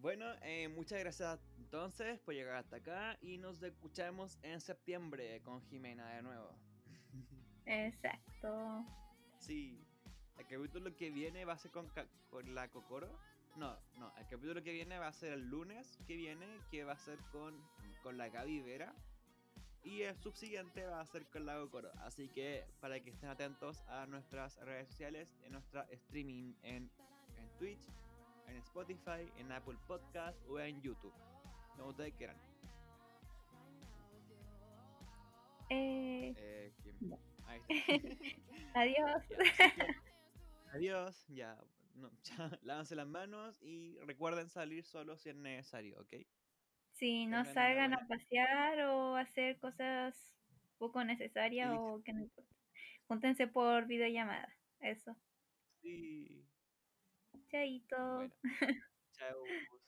Bueno, eh, muchas gracias entonces por llegar hasta acá y nos escuchamos en septiembre con Jimena de nuevo. exacto. Sí, el capítulo que viene va a ser con, con la Cocoro No, no, el capítulo que viene va a ser el lunes que viene, que va a ser con, con la Gaby Vera. Y el subsiguiente va a ser con la Coro. Así que para que estén atentos a nuestras redes sociales, en nuestra streaming en, en Twitch, en Spotify, en Apple Podcast o en YouTube. Como ustedes quieran. Eh, Eh, que- No. ahí está. adiós. Ya, adiós, ya, no, ya, lávense las manos y recuerden salir solo si es necesario, ¿ok? Si no Tengan salgan a pasear o hacer cosas poco necesarias o que no importa. Júntense por videollamada. Eso. Sí, Chaito. bueno, chao.